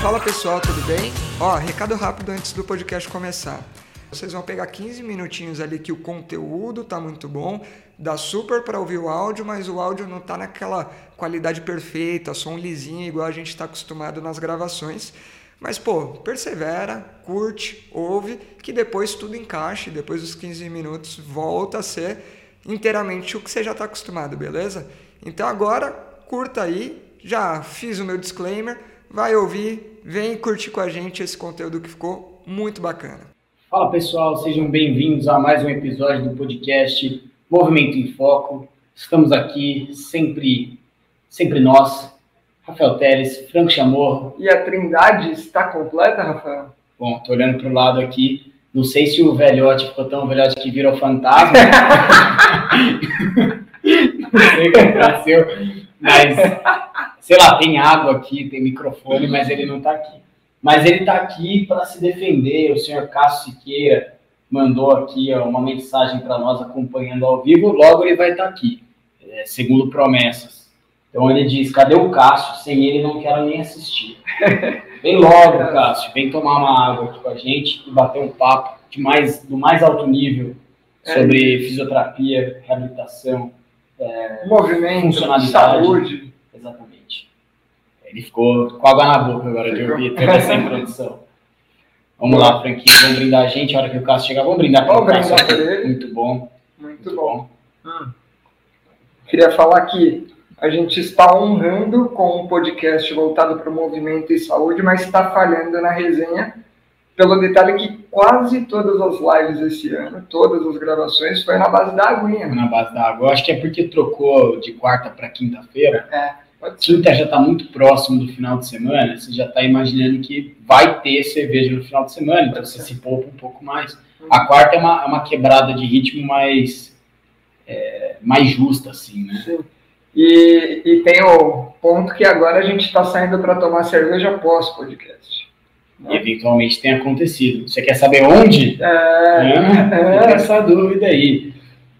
Fala pessoal, tudo bem? Ó, recado rápido antes do podcast começar. Vocês vão pegar 15 minutinhos ali que o conteúdo tá muito bom, dá super para ouvir o áudio, mas o áudio não tá naquela qualidade perfeita, som lisinho igual a gente está acostumado nas gravações. Mas pô, persevera, curte, ouve, que depois tudo encaixa, depois dos 15 minutos volta a ser inteiramente o que você já está acostumado, beleza? Então agora curta aí, já fiz o meu disclaimer, vai ouvir, vem curtir com a gente esse conteúdo que ficou muito bacana. Fala pessoal, sejam bem-vindos a mais um episódio do podcast Movimento em Foco. Estamos aqui sempre, sempre nós, Rafael Teres, Franco Chamorro. E a trindade está completa, Rafael? Bom, tô olhando para o lado aqui. Não sei se o velhote ficou tão velhote que virou fantasma. Não sei o que aconteceu, mas sei lá, tem água aqui, tem microfone, mas ele não está aqui. Mas ele está aqui para se defender. O senhor Cássio Siqueira mandou aqui ó, uma mensagem para nós acompanhando ao vivo. Logo ele vai estar tá aqui, é, segundo promessas. Então ele diz: cadê o Cássio? Sem ele não quero nem assistir. Vem logo, Cássio, vem tomar uma água aqui com a gente e bater um papo de mais, do mais alto nível sobre é. fisioterapia, reabilitação, é, movimento, funcionalidade. saúde. Exatamente. Ele ficou com água na boca agora de ouvir toda essa introdução. Vamos lá, Franquinho, vamos brindar a gente. A hora que o Cássio chegar, vamos brindar o Cássio. Muito bom. Muito bom. Muito bom. Hum. Queria falar que a gente está honrando com um podcast voltado para o movimento e saúde, mas está falhando na resenha pelo detalhe que quase todas as lives esse ano, todas as gravações, foi na base da aguinha. Na base da água. Eu acho que é porque trocou de quarta para quinta-feira. É. Quinta já está muito próximo do final de semana, você já está imaginando que vai ter cerveja no final de semana, então você se poupa um pouco mais. A quarta é uma, é uma quebrada de ritmo mais, é, mais justa, assim, né? Sim. E, e tem o ponto que agora a gente está saindo para tomar cerveja pós-podcast. Né? Eventualmente tem acontecido. Você quer saber onde? É, é, é. essa dúvida aí.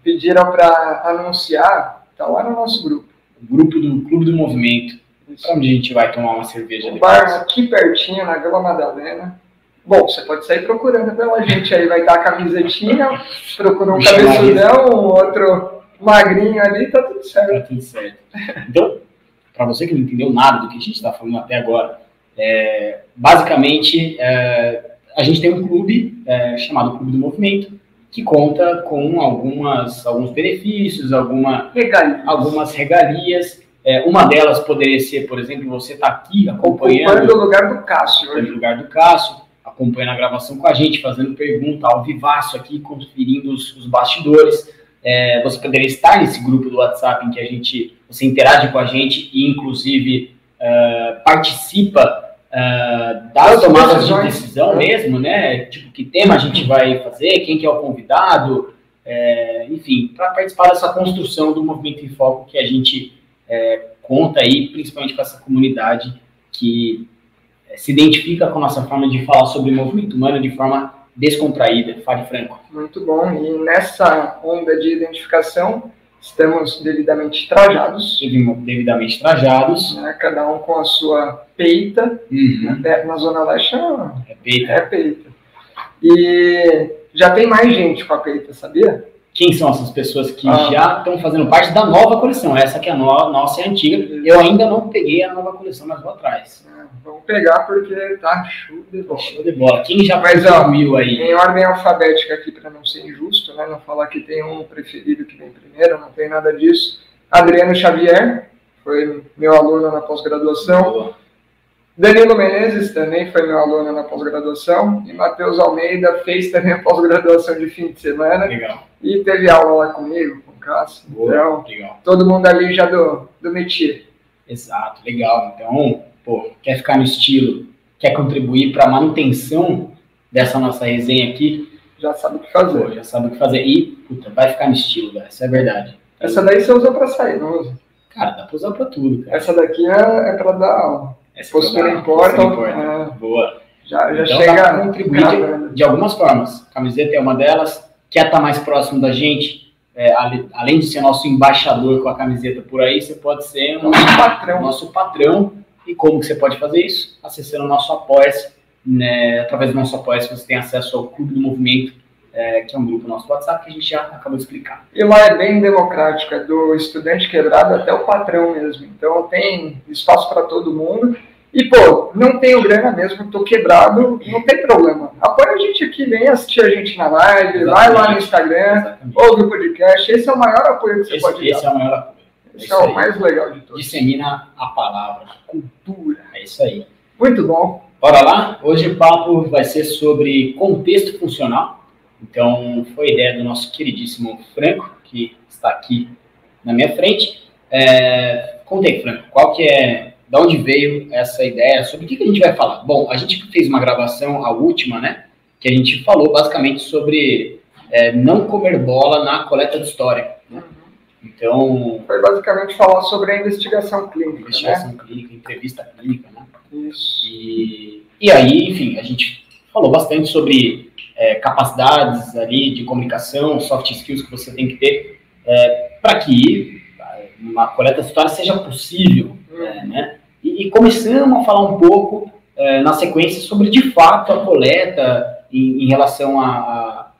Pediram para anunciar, está lá no nosso grupo. O grupo do Clube do Movimento. Para onde a gente vai tomar uma cerveja um depois? bar aqui pertinho, na Vila Madalena. Bom, você pode sair procurando pela gente aí. Vai estar a camisetinha, procura um cabeçudão, um outro magrinho ali, tá tudo certo. Tá tudo certo. Então, para você que não entendeu nada do que a gente está falando até agora, é, basicamente, é, a gente tem um clube é, chamado Clube do Movimento, que conta com algumas, alguns benefícios, alguma, regalias. algumas regalias. É, uma delas poderia ser, por exemplo, você está aqui acompanhando. Ocupando o lugar do Cássio. Ocupando o lugar do Cássio, acompanhando a gravação com a gente, fazendo pergunta ao vivaço aqui, conferindo os, os bastidores. É, você poderia estar nesse grupo do WhatsApp em que a gente, você interage com a gente e, inclusive, uh, participa uh, das tomadas de decisão mesmo, né? Tipo, que tema a gente vai fazer, quem que é o convidado, é, enfim, para participar dessa construção do Movimento em Foco que a gente é, conta aí, principalmente com essa comunidade que é, se identifica com a nossa forma de falar sobre o movimento humano de forma descontraída, fale franco. Muito bom. E nessa onda de identificação, estamos devidamente trajados. Devidamente trajados. Né? Cada um com a sua peita. Uhum. Na, na Zona Leste é peita. É peita. E já tem mais gente com a peita, sabia? Quem são essas pessoas que ah. já estão fazendo parte da nova coleção? Essa que é a no nossa é antiga. Eu ainda não peguei a nova coleção, mas vou atrás. Vamos pegar porque tá show de bola. Show de bola. Quem já Mas, ó, mil aí? Em ordem alfabética aqui, para não ser injusto, né? Não falar que tem um preferido que vem primeiro, não tem nada disso. Adriano Xavier, foi meu aluno na pós-graduação. Danilo Menezes também foi meu aluno na pós-graduação. E Matheus Almeida fez também a pós-graduação de fim de semana. Legal. E teve aula lá comigo, com o Cássio. Boa, então, legal. todo mundo ali já do, do métier. Exato, legal. Então, pô, quer ficar no estilo, quer contribuir para a manutenção dessa nossa resenha aqui, já sabe o que fazer. Pô, já sabe o que fazer. E, puta, vai ficar no estilo, velho. Isso é verdade. Essa daí você usa para sair, não usa? Cara, dá para usar para tudo, cara. Essa daqui é, é para dar aula. Essa postura importa. Postura importa. É... Boa. Já, já então, chega a contribuir de, de, algumas formas. A camiseta é uma delas. Quer estar tá mais próximo da gente? É, além de ser nosso embaixador com a camiseta por aí, você pode ser um, nosso patrão. Nosso patrão E como que você pode fazer isso? Acessando o nosso apoia né, através do nosso apoia você tem acesso ao Clube do Movimento, é, que é um grupo nosso WhatsApp que a gente já acabou de explicar. E lá é bem democrático, é do estudante quebrado até o patrão mesmo. Então tem espaço para todo mundo. E, pô, não tenho grana mesmo, tô quebrado, não tem problema. Apoia a gente aqui, vem assistir a gente na live, Exatamente. vai lá no Instagram, Exatamente. ouve o podcast. Esse é o maior apoio que você esse, pode esse dar. Esse é o maior apoio. Esse é, é o mais legal de todos. Dissemina a palavra, cultura. É isso aí. Muito bom. Bora lá? Hoje o papo vai ser sobre contexto funcional. Então, foi ideia do nosso queridíssimo Franco, que está aqui na minha frente. É, contei, Franco, qual que é da onde veio essa ideia, sobre o que, que a gente vai falar. Bom, a gente fez uma gravação, a última, né? Que a gente falou basicamente sobre é, não comer bola na coleta de história. Né? Então. Foi basicamente falar sobre a investigação clínica. Né? Investigação né? clínica, entrevista clínica, né? Isso. E, e aí, enfim, a gente falou bastante sobre é, capacidades ali de comunicação, soft skills que você tem que ter é, para que uma coleta de história seja possível, uhum. né? E, e começamos a falar um pouco é, na sequência sobre, de fato, a coleta em, em relação a, a,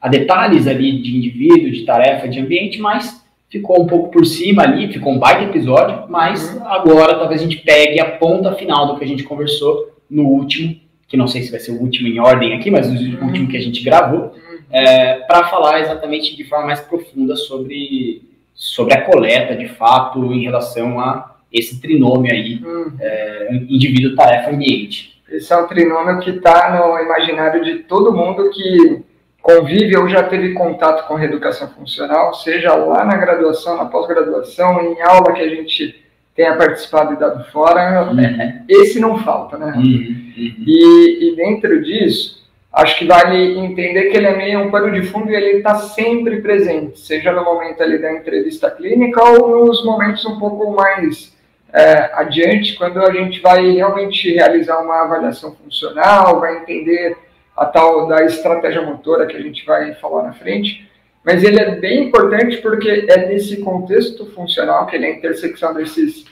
a, detalhes ali de indivíduo, de tarefa, de ambiente, mas ficou um pouco por cima ali, ficou um baita episódio, mas uhum. agora talvez a gente pegue a ponta final do que a gente conversou no último, que não sei se vai ser o último em ordem aqui, mas o uhum. último que a gente gravou, é, para falar exatamente de forma mais profunda sobre, sobre a coleta, de fato, em relação a esse trinômio aí, hum. é, indivíduo, tarefa, ambiente. Esse é um trinômio que está no imaginário de todo mundo que convive ou já teve contato com reeducação funcional, seja lá na graduação, na pós-graduação, em aula que a gente tenha participado e dado fora, uhum. esse não falta, né? Uhum. Uhum. E, e dentro disso, acho que vale entender que ele é meio um pano de fundo e ele está sempre presente, seja no momento ali da entrevista clínica ou nos momentos um pouco mais é, adiante, quando a gente vai realmente realizar uma avaliação funcional, vai entender a tal da estratégia motora que a gente vai falar na frente. Mas ele é bem importante porque é nesse contexto funcional, que ele é a intersecção desses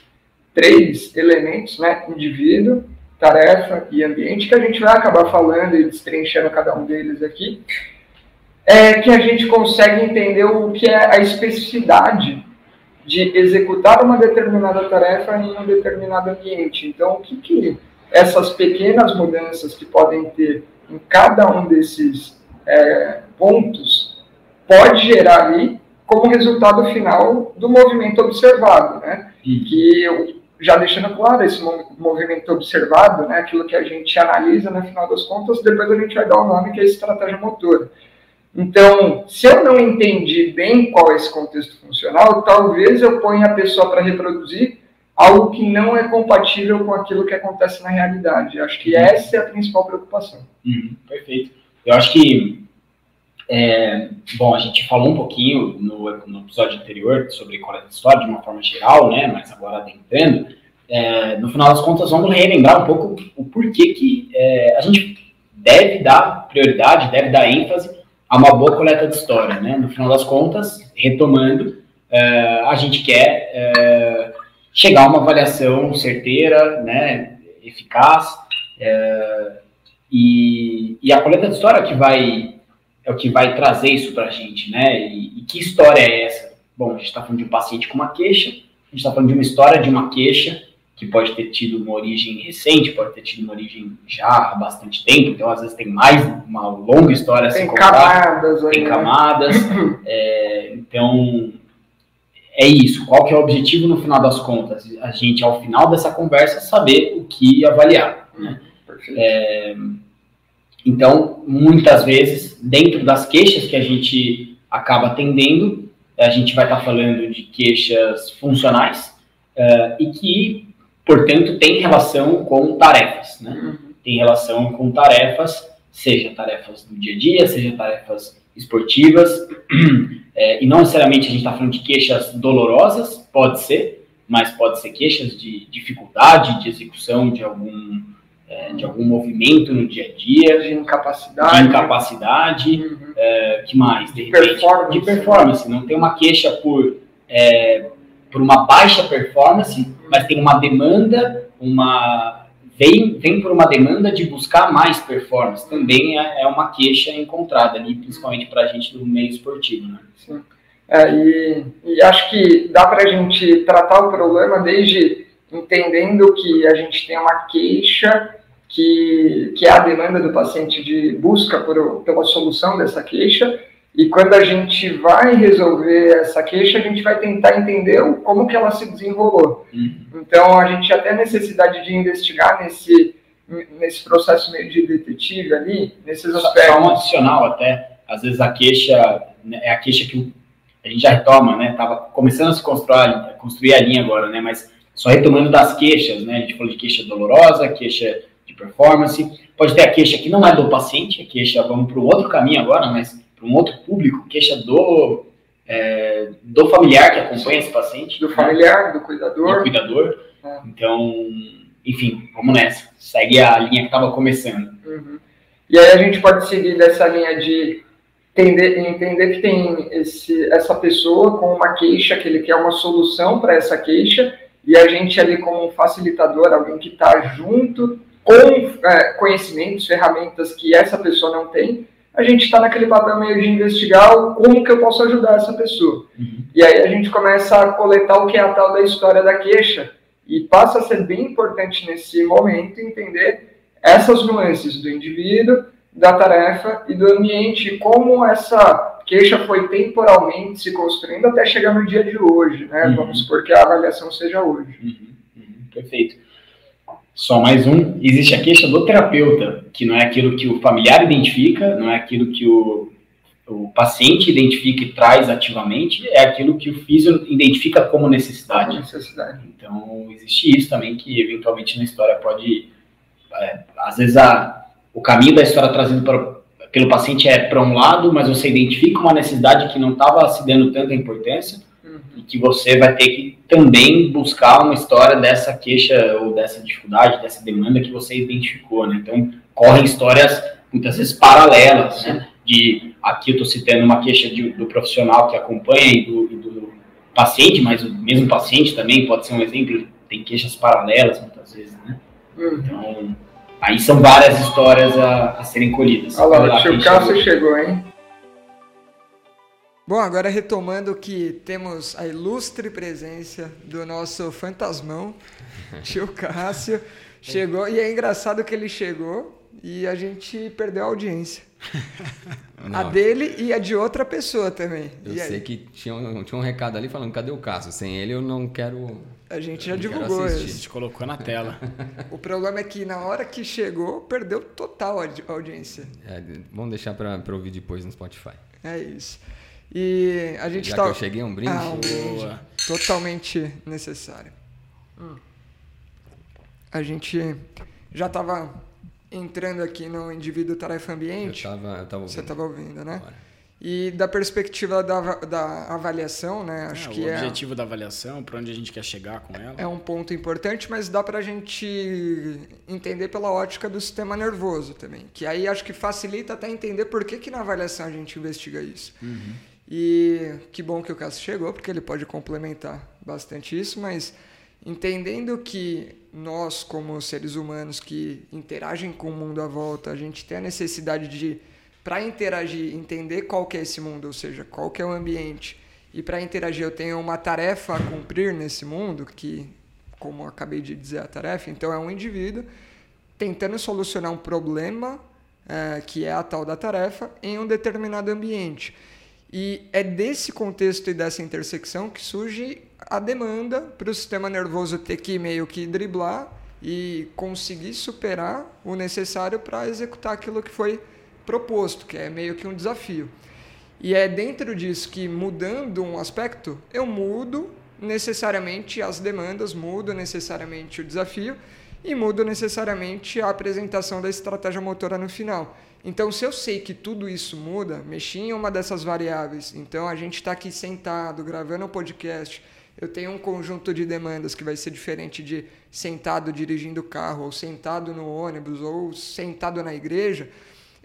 três elementos, né, indivíduo, tarefa e ambiente, que a gente vai acabar falando e destrinchando cada um deles aqui, é que a gente consegue entender o que é a especificidade de executar uma determinada tarefa em um determinado ambiente. Então, o que, que essas pequenas mudanças que podem ter em cada um desses é, pontos pode gerar ali como resultado final do movimento observado, né? Uhum. Que já deixando claro esse movimento observado, né? Aquilo que a gente analisa no final das contas, depois a gente vai dar o um nome que é estratégia motora. Então, se eu não entendi bem qual é esse contexto funcional, talvez eu ponha a pessoa para reproduzir algo que não é compatível com aquilo que acontece na realidade. Acho que essa é a principal preocupação. Uhum, perfeito. Eu acho que, é, bom, a gente falou um pouquinho no, no episódio anterior sobre coleta de história de uma forma geral, né, mas agora adentrando, é, no final das contas, vamos relembrar um pouco o porquê que é, a gente deve dar prioridade, deve dar ênfase a uma boa coleta de história, né? No final das contas, retomando, é, a gente quer é, chegar a uma avaliação certeira, né, eficaz, é, e, e, a coleta de história é que vai é o que vai trazer isso para a gente, né? E, e, que história é essa? Bom, a gente está falando de um paciente com uma queixa, a gente está falando de uma história de uma queixa que pode ter tido uma origem recente, pode ter tido uma origem já há bastante tempo, então às vezes tem mais uma longa história a se contar. Camadas, tem né? camadas. é, então, é isso. Qual que é o objetivo no final das contas? A gente, ao final dessa conversa, saber o que avaliar. Né? É, então, muitas vezes, dentro das queixas que a gente acaba atendendo, a gente vai estar falando de queixas funcionais, Uh, e que portanto, tem relação com tarefas, né? Uhum. Tem relação com tarefas, seja tarefas do dia a dia, seja tarefas esportivas, é, e não necessariamente a gente está falando de queixas dolorosas, pode ser, mas pode ser queixas de dificuldade de execução de algum, é, de algum movimento no dia a dia. De incapacidade. De incapacidade, uhum. é, que mais? De, de repente, performance. De performance, não tem uma queixa por, é, por uma baixa performance, mas tem uma demanda, uma vem, vem por uma demanda de buscar mais performance. Também é, é uma queixa encontrada ali, principalmente para a gente do meio esportivo, né? Sim. É, e, e acho que dá para a gente tratar o problema desde entendendo que a gente tem uma queixa que, que é a demanda do paciente de busca por, pela solução dessa queixa, e quando a gente vai resolver essa queixa, a gente vai tentar entender como que ela se desenrolou. Uhum. Então, a gente já tem a necessidade de investigar nesse, nesse processo meio de detetive ali, nesses aspectos. Só um adicional até, às vezes a queixa, né, é a queixa que a gente já retoma, né? Tava começando a se construir, construir a linha agora, né? Mas só retomando das queixas, né? A gente falou de queixa dolorosa, queixa de performance, pode ter a queixa que não é do paciente, a queixa, vamos para um outro caminho agora, mas para um outro público, queixa do, é, do familiar que acompanha esse paciente. Do familiar, do cuidador. Do cuidador. É. Então, enfim, vamos nessa. Segue a linha que estava começando. Uhum. E aí a gente pode seguir dessa linha de entender, entender que tem esse, essa pessoa com uma queixa, que ele quer uma solução para essa queixa, e a gente ali como um facilitador, alguém que está junto com é, conhecimentos, ferramentas que essa pessoa não tem, a gente está naquele papel meio de investigar como que eu posso ajudar essa pessoa. Uhum. E aí a gente começa a coletar o que é a tal da história da queixa e passa a ser bem importante nesse momento entender essas nuances do indivíduo, da tarefa e do ambiente, como essa queixa foi temporalmente se construindo até chegar no dia de hoje, né? Uhum. Vamos supor que a avaliação seja hoje. Uhum. uhum. Perfeito. Só mais um. Existe a queixa do terapeuta, que não é aquilo que o familiar identifica, não é aquilo que o, o paciente identifica e traz ativamente, é aquilo que o físico identifica como necessidade. necessidade. Então, existe isso também, que eventualmente na história pode. É, às vezes, a, o caminho da história trazido para, pelo paciente é para um lado, mas você identifica uma necessidade que não estava se dando tanta importância e que você vai ter que também buscar uma história dessa queixa ou dessa dificuldade, dessa demanda que você identificou, né? Então, correm histórias muitas vezes paralelas, né? De aqui eu estou citando uma queixa de, do profissional que acompanha e do, e do, paciente, mas o mesmo paciente também pode ser um exemplo, tem queixas paralelas muitas vezes, né? Uhum. Então, aí são várias histórias a, a serem colhidas. Olha lá, o Cássio chegou, hein? Bom, agora retomando que temos a ilustre presença do nosso fantasmão, tio Cássio, chegou, e é engraçado que ele chegou e a gente perdeu a audiência. Não, a dele e a de outra pessoa também. Eu sei que tinha um, tinha um recado ali falando, cadê o Cássio? Sem ele eu não quero... A gente já divulgou isso. A gente colocou na tela. o problema é que na hora que chegou, perdeu total a audiência. É, vamos deixar para ouvir depois no Spotify. É isso. E a gente Já tá... que eu cheguei, um brinde? Ah, um brinde. Totalmente necessário. Hum. A gente já estava entrando aqui no indivíduo tarefa ambiente. Eu tava, eu tava Você estava ouvindo, né? E da perspectiva da, da avaliação, né? Acho é, que o é objetivo da avaliação, para onde a gente quer chegar com ela. É um ponto importante, mas dá para a gente entender pela ótica do sistema nervoso também. Que aí acho que facilita até entender por que, que na avaliação a gente investiga isso. Uhum. E que bom que o Cássio chegou, porque ele pode complementar bastante isso, mas entendendo que nós, como seres humanos que interagem com o mundo à volta, a gente tem a necessidade de, para interagir, entender qual que é esse mundo, ou seja, qual que é o ambiente, e para interagir eu tenho uma tarefa a cumprir nesse mundo, que, como acabei de dizer, a tarefa, então é um indivíduo tentando solucionar um problema, é, que é a tal da tarefa, em um determinado ambiente. E é desse contexto e dessa intersecção que surge a demanda para o sistema nervoso ter que meio que driblar e conseguir superar o necessário para executar aquilo que foi proposto, que é meio que um desafio. E é dentro disso que, mudando um aspecto, eu mudo necessariamente as demandas, mudo necessariamente o desafio e mudo necessariamente a apresentação da estratégia motora no final. Então, se eu sei que tudo isso muda, mexi em uma dessas variáveis. Então, a gente está aqui sentado, gravando um podcast. Eu tenho um conjunto de demandas que vai ser diferente de sentado dirigindo o carro, ou sentado no ônibus, ou sentado na igreja.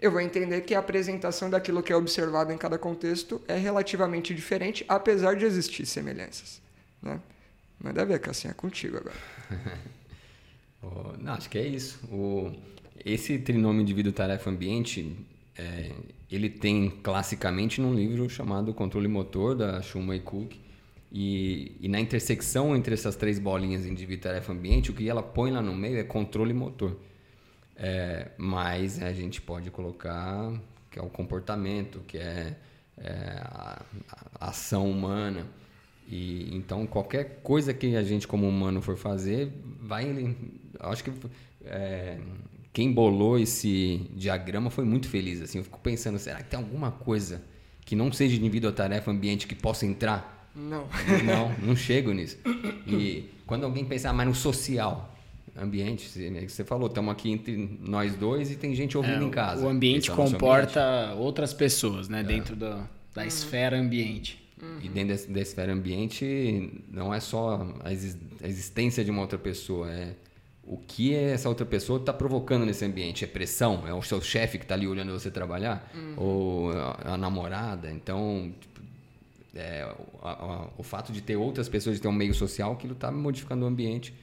Eu vou entender que a apresentação daquilo que é observado em cada contexto é relativamente diferente, apesar de existir semelhanças. Né? Manda ver, Cassinha, é contigo agora. Não, acho que é isso. O, esse trinômio indivíduo, tarefa, ambiente, é, ele tem classicamente num livro chamado Controle Motor, da Schumann e Cook. E, e, na intersecção entre essas três bolinhas, indivíduo, tarefa, ambiente, o que ela põe lá no meio é controle motor. É, mas a gente pode colocar que é o comportamento, que é, é a, a, ação humana. E então qualquer coisa que a gente como humano for fazer, vai, acho que é, quem bolou esse diagrama foi muito feliz. Assim, eu fico pensando, será que tem alguma coisa que não seja indivíduo, tarefa, ambiente que possa entrar? Não. Não, não chego nisso. E quando alguém pensar, ah, mas no social, ambiente, né, você falou, estamos aqui entre nós dois e tem gente ouvindo é, em casa. O ambiente comporta ambiente. outras pessoas, né? É. Dentro do, da uhum. esfera ambiente. Uhum. E dentro da esfera ambiente não é só a existência de uma outra pessoa, é o que essa outra pessoa está provocando nesse ambiente? É pressão? É o seu chefe que está ali olhando você trabalhar? Uhum. Ou a, a, namorada? Então, tipo, é, a, a, o fato de ter outras pessoas, de ter um meio social, aquilo está modificando o ambiente.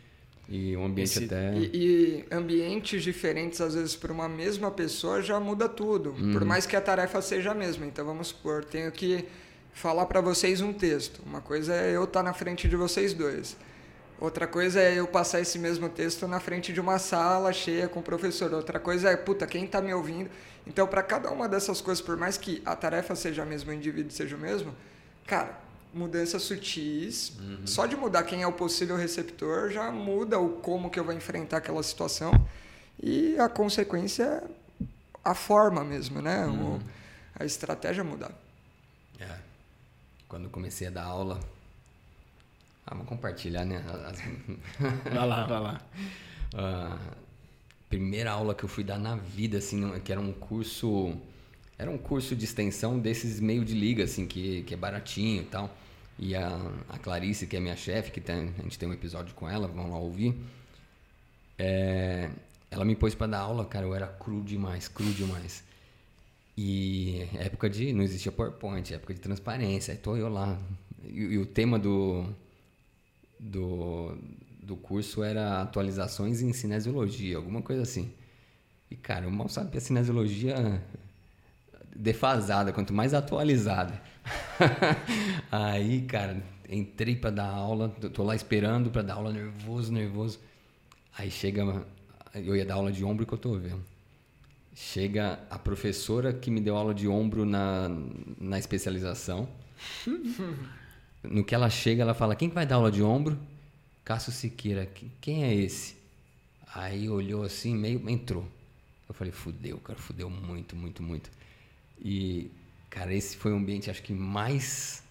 E um ambiente Esse, até. E, e, ambientes diferentes, às vezes, para uma mesma pessoa já muda tudo. Uhum. Por mais que a tarefa seja a mesma. Então, vamos supor, tenho que falar para vocês um texto. Uma coisa é eu estar tá na frente de vocês dois. Outra coisa é eu passar esse mesmo texto na frente de uma sala cheia com o professor. Outra coisa é, puta, quem está me ouvindo? Então, para cada uma dessas coisas, por mais que a tarefa seja a mesma, o indivíduo seja o mesmo, cara, mudanças sutis. Uhum. Só de mudar quem é o possível receptor já muda o como que eu vou enfrentar aquela situação. E a consequência é a forma mesmo, né? Uhum. O, a estratégia mudar. É. Quando comecei a dar aula, ah, vamos compartilhar, né? Vai lá, vai lá. Uh, primeira aula que eu fui dar na vida, assim, que era um curso... Era um curso de extensão desses meio de liga, assim, que, que é baratinho e tal. E a, a Clarice, que é minha chefe, que tem, a gente tem um episódio com ela, vamos lá ouvir. É, ela me pôs para dar aula, cara, eu era cru demais, cru demais. E época de. Não existia PowerPoint, época de transparência. Aí tô eu lá. E, e o tema do, do, do curso era atualizações em cinesiologia, alguma coisa assim. E, cara, eu mal sabia cinesiologia defasada, quanto mais atualizada. Aí, cara, entrei para dar aula, tô lá esperando para dar aula, nervoso, nervoso. Aí chega, eu ia dar aula de ombro e cotovelo. Chega a professora que me deu aula de ombro na, na especialização. No que ela chega, ela fala: Quem vai dar aula de ombro? Cássio Siqueira. Quem é esse? Aí olhou assim, meio. entrou. Eu falei: Fudeu, cara, fudeu muito, muito, muito. E, cara, esse foi o ambiente, acho que mais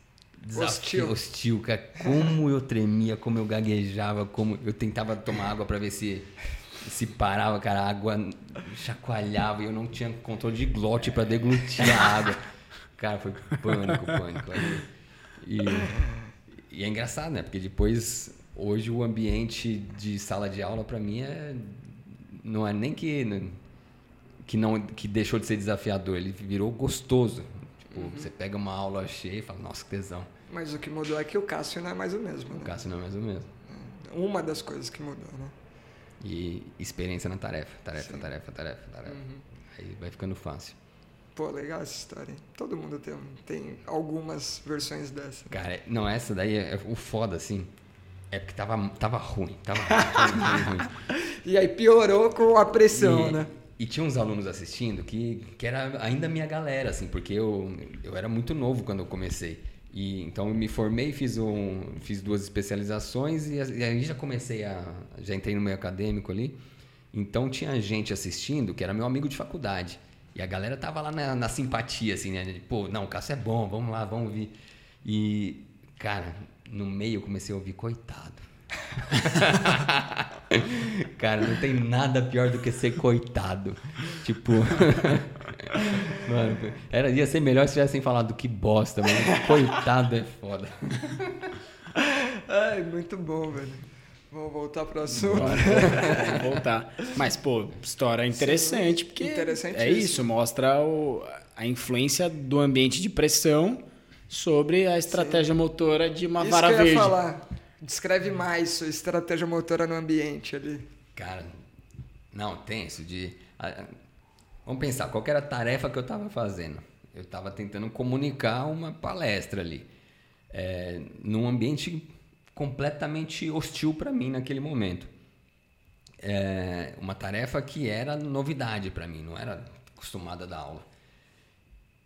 hostil. hostil, cara. Como eu tremia, como eu gaguejava, como eu tentava tomar água para ver se se parava, cara, a água chacoalhava e eu não tinha controle de glote para deglutir a água. Cara, foi pânico, pânico. E, e é engraçado, né? Porque depois, hoje, o ambiente de sala de aula, para mim, é, não é nem que, que, não, que deixou de ser desafiador, ele virou gostoso. Tipo, uhum. você pega uma aula cheia e fala, nossa, que tesão. Mas o que mudou é que o Cássio não é mais o mesmo, né? O Cássio não é mais o mesmo. É, uma das coisas que mudou, né? E experiência na tarefa, tarefa, Sim. tarefa, tarefa, tarefa. Uhum. Aí vai ficando fácil. Pô, legal essa história. Todo mundo tem, tem algumas versões dessa. Cara, não, essa daí é, é o foda, assim. É porque tava, tava ruim. Tava ruim, ruim, ruim. e aí piorou com a pressão, e, né? E tinha uns alunos assistindo que, que era ainda minha galera, assim, porque eu, eu era muito novo quando eu comecei. E, então eu me formei, fiz, um, fiz duas especializações e, e aí já comecei a. Já entrei no meio acadêmico ali. Então tinha gente assistindo que era meu amigo de faculdade. E a galera tava lá na, na simpatia, assim, né? Pô, não, o Cássio é bom, vamos lá, vamos ouvir. E, cara, no meio eu comecei a ouvir, coitado. cara, não tem nada pior do que ser coitado. Tipo. mano, era, ia ser melhor se tivessem falado que bosta, mas coitado é foda. Ai, muito bom, velho. Vamos voltar para o assunto. Vamos voltar. Mas, pô, história interessante, Sim, porque interessante é isso, mostra o, a influência do ambiente de pressão sobre a estratégia Sim. motora de uma isso vara que eu verde. Ia falar. Descreve mais sua estratégia motora no ambiente ali. Cara, não, tem isso de. Vamos pensar, qual era a tarefa que eu estava fazendo? Eu estava tentando comunicar uma palestra ali, é, num ambiente completamente hostil para mim naquele momento. É, uma tarefa que era novidade para mim, não era acostumada a dar aula.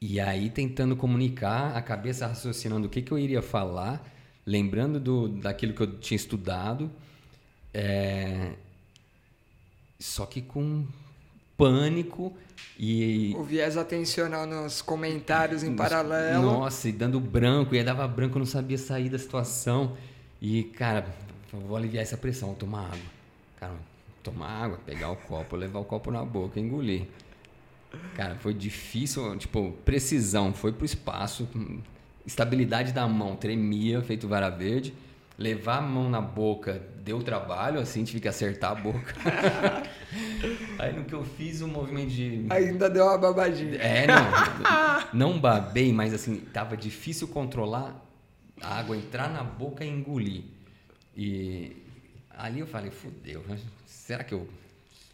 E aí tentando comunicar, a cabeça raciocinando o que, que eu iria falar, lembrando do, daquilo que eu tinha estudado, é, só que com pânico e o viés atencional nos comentários em paralelo. Nossa, e dando branco, e aí dava branco, eu não sabia sair da situação. E, cara, vou aliviar essa pressão, tomar água. Cara, tomar água, pegar o copo, levar o copo na boca, engolir. Cara, foi difícil, tipo, precisão, foi pro espaço, estabilidade da mão, tremia, feito vara verde. Levar a mão na boca deu trabalho, assim, tive que acertar a boca. Aí no que eu fiz, o um movimento de. Ainda deu uma babadinha. É, não. não babei, mas assim, tava difícil controlar a água entrar na boca e engolir. E ali eu falei, fudeu, será que eu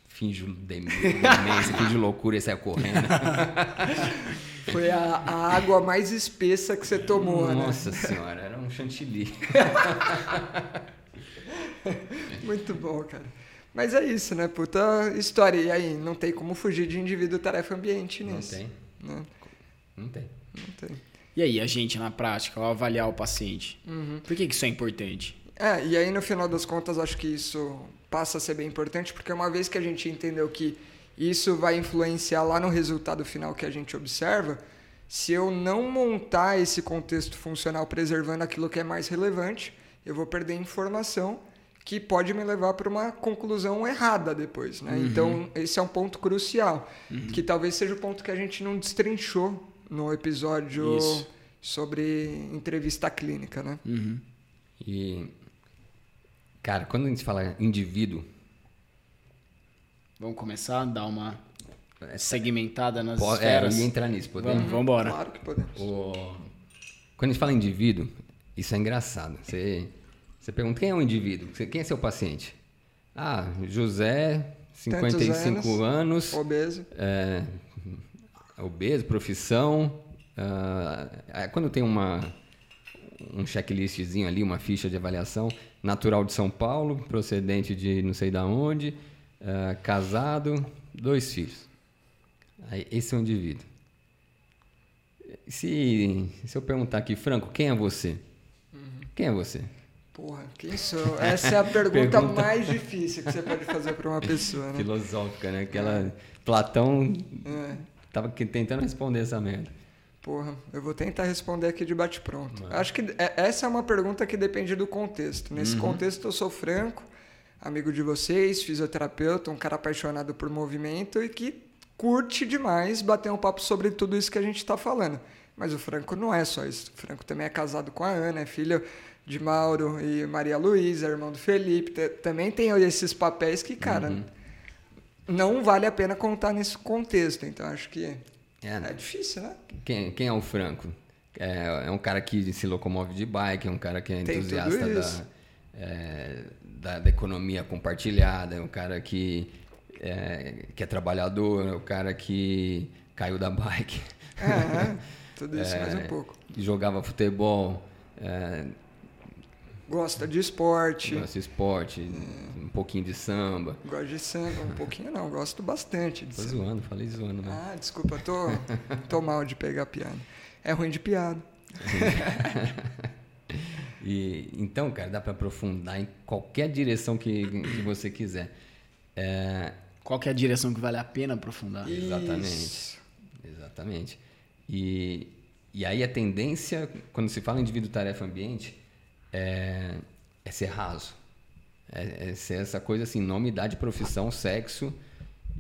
finjo demência, finjo loucura e saio correndo? Foi a, a, água mais espessa que você tomou, né? Nossa né? senhora, era um chantilly. Muito bom, cara. Mas é isso, né? Puta história. E aí, não tem como fugir de indivíduo, tarefa, ambiente nisso. Não tem. Né? Não tem. Não tem. E aí, a gente na prática, ao avaliar o paciente, uhum. por que, que isso é importante? É, e aí no final das contas, acho que isso passa a ser bem importante, porque uma vez que a gente entendeu que isso vai influenciar lá no resultado final que a gente observa. Se eu não montar esse contexto funcional preservando aquilo que é mais relevante, eu vou perder informação que pode me levar para uma conclusão errada depois. Né? Uhum. Então, esse é um ponto crucial, uhum. que talvez seja o ponto que a gente não destrinchou no episódio Isso. sobre entrevista clínica. Né? Uhum. E, cara, quando a gente fala indivíduo, Vamos começar a dar uma segmentada nas Pode, esferas? É, ia entrar nisso, podemos? Vamos, embora. Claro que podemos. O... Quando a gente fala indivíduo, isso é engraçado. Você, você pergunta quem é o indivíduo? Quem é seu paciente? Ah, José, 55 anos, anos, obeso. É, obeso, profissão. Uh, quando tem uma, um checklistzinho ali, uma ficha de avaliação, natural de São Paulo, procedente de não sei da onde, uh, casado, dois filhos. Aí, esse é o indivíduo. Se, se eu perguntar aqui, Franco, quem é você? Uhum. Quem é você? Porra, quem sou? Essa é a pergunta, pergunta... mais difícil que você pode fazer para uma pessoa, né? Filosófica, né? Aquela. Platão é. Tava tentando responder essa merda. Porra, eu vou tentar responder aqui de bate-pronto. Acho que é, essa é uma pergunta que depende do contexto. Nesse uhum. contexto, eu sou franco, amigo de vocês, fisioterapeuta, um cara apaixonado por movimento e que curte demais bater um papo sobre tudo isso que a gente está falando. Mas o Franco não é só isso. O Franco também é casado com a Ana, é filho de Mauro e Maria Luísa, irmão do Felipe. Também tem esses papéis que, cara, uhum. Não vale a pena contar nesse contexto. Então acho que é, é difícil, né? Quem, quem é o Franco? É, é, um cara que se locomove de bike, é um cara que é entusiasta da, é, da, da, economia compartilhada, é um cara que é, que é trabalhador, é o cara que caiu da bike. É, tudo isso mais um é, pouco. Jogava futebol. Gosta de esporte. Gosta de esporte, um pouquinho de samba. Gosto de samba, um pouquinho não, gosto bastante de tô samba. zoando, falei zoando. Né? Ah, desculpa, tô, tô mal de pegar piada. É ruim de piada. e, então, cara, dá para aprofundar em qualquer direção que, que você quiser. É, qual é a direção que vale a pena aprofundar? Isso. Exatamente. Exatamente. E, e aí a tendência, quando se fala em indivíduo, tarefa, ambiente, é, é ser raso. É, é, ser essa coisa assim, nome, idade, profissão, sexo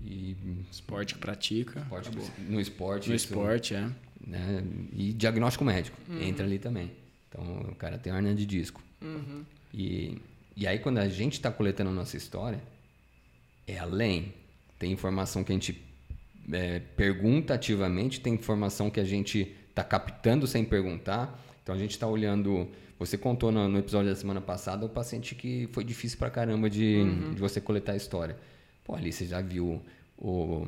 e... Esporte que pratica. Esporte, no esporte. No isso, esporte, é. Né? E diagnóstico médico. Uhum. Entra ali também. Então, o cara tem hernia de disco. Uhum. E, e aí, quando a gente está coletando a nossa história, é além. Tem informação que a gente é, pergunta ativamente, tem informação que a gente está captando sem perguntar. Então a gente está olhando você contou no, no, episódio da semana passada o paciente que foi difícil pra caramba de, uhum. de você coletar a história. Pô, ali você já viu o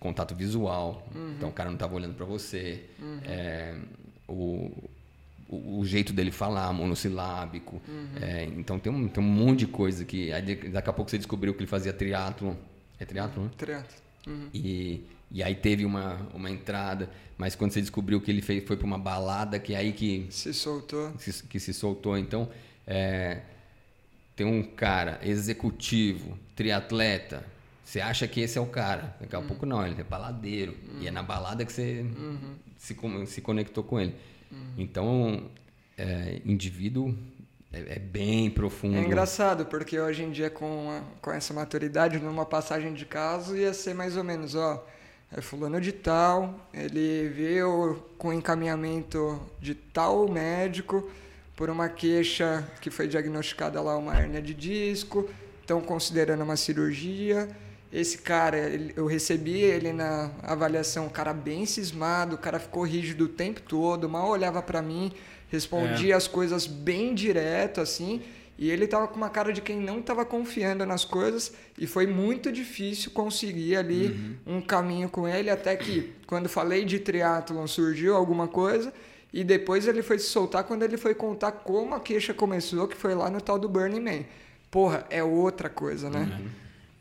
contato visual, uhum. então o cara não estava olhando para você, uhum. é, o, o, o, jeito dele falar, monossilábico. Uhum. É, então tem um, tem um monte de coisa que. Aí daqui a pouco você descobriu que ele fazia triatlo. É triatlo, né? Triatlo. Uhum. E, e aí teve uma, uma entrada, mas quando você descobriu que ele fez, foi para uma balada, que é aí que. Se soltou. Se, que se soltou. Então, é, tem um cara executivo, triatleta, você acha que esse é o cara. Daqui a uhum. pouco não, ele é baladeiro. Uhum. E é na balada que você uhum. se, se conectou com ele. Uhum. Então, é, indivíduo é, é, bem profundo. É engraçado, porque hoje em dia, com, a, com essa maturidade, numa passagem de caso, ia ser mais ou menos, ó, é fulano de tal, ele veio com encaminhamento de tal médico por uma queixa que foi diagnosticada lá uma hernia de disco, estão considerando uma cirurgia esse cara, ele, eu recebi ele na avaliação, o cara bem cismado, o cara ficou rígido o tempo todo, mal olhava para mim, respondia é. as coisas bem direto, assim, e ele tava com uma cara de quem não estava confiando nas coisas, e foi muito difícil conseguir ali uhum. um caminho com ele, até que, quando falei de triatlon, surgiu alguma coisa, e depois ele foi se soltar quando ele foi contar como a queixa começou, que foi lá no tal do Burning Man. Porra, é outra coisa, né? Uhum.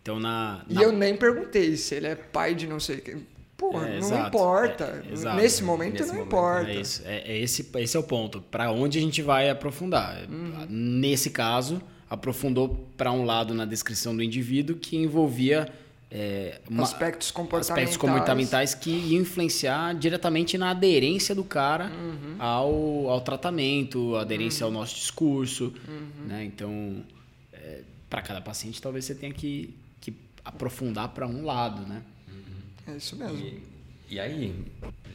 Então, na, na... E eu nem perguntei se ele é pai de não sei quem. Porra, é, não exato, importa. É, Nesse momento Nesse não momento, importa. É, isso, é, é, esse, esse é o ponto. Para onde a gente vai aprofundar? Uhum. Nesse caso, aprofundou para um lado na descrição do indivíduo que envolvia é, uma, aspectos, comportamentais. aspectos comportamentais que iam influenciar diretamente na aderência do cara uhum. ao, ao tratamento, aderência uhum. ao nosso discurso. Uhum. Né? Então, é, para cada paciente, talvez você tenha que aprofundar para um lado, né? É isso mesmo. E, e, aí,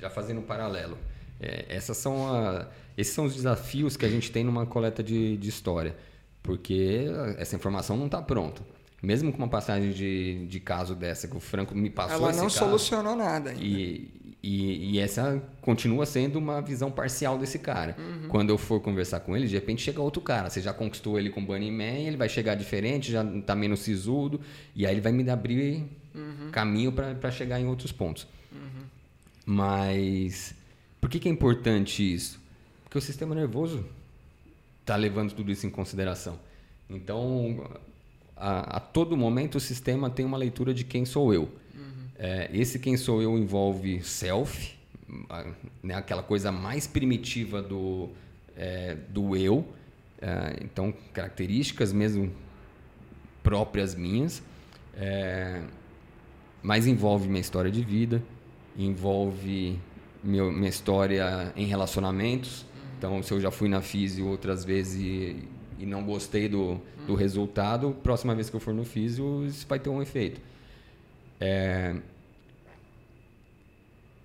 já fazendo um paralelo, é, essas são a, esses são os desafios que a gente tem numa coleta de, de história, porque essa informação não está pronta. Mesmo com uma passagem de, de caso dessa que o Franco me passou, ela não caso, solucionou nada. Ainda. E, e, e, essa continua sendo uma visão parcial desse cara. Uhum. Quando eu for conversar com ele, de repente chega outro cara. Você já conquistou ele com Bunny Man, ele vai chegar diferente, já está menos sisudo, e aí ele vai me abrir uhum. caminho para chegar em outros pontos. Uhum. Mas por que, que é importante isso? Porque o sistema nervoso está levando tudo isso em consideração. Então, a, a todo momento, o sistema tem uma leitura de quem sou eu. É, esse quem sou eu envolve self, né, aquela coisa mais primitiva do, é, do eu. É, então, características mesmo próprias minhas. É, mas envolve minha história de vida, envolve meu, minha história em relacionamentos. Então, se eu já fui na físio outras vezes e, e não gostei do, do resultado, próxima vez que eu for no físio, isso vai ter um efeito. É,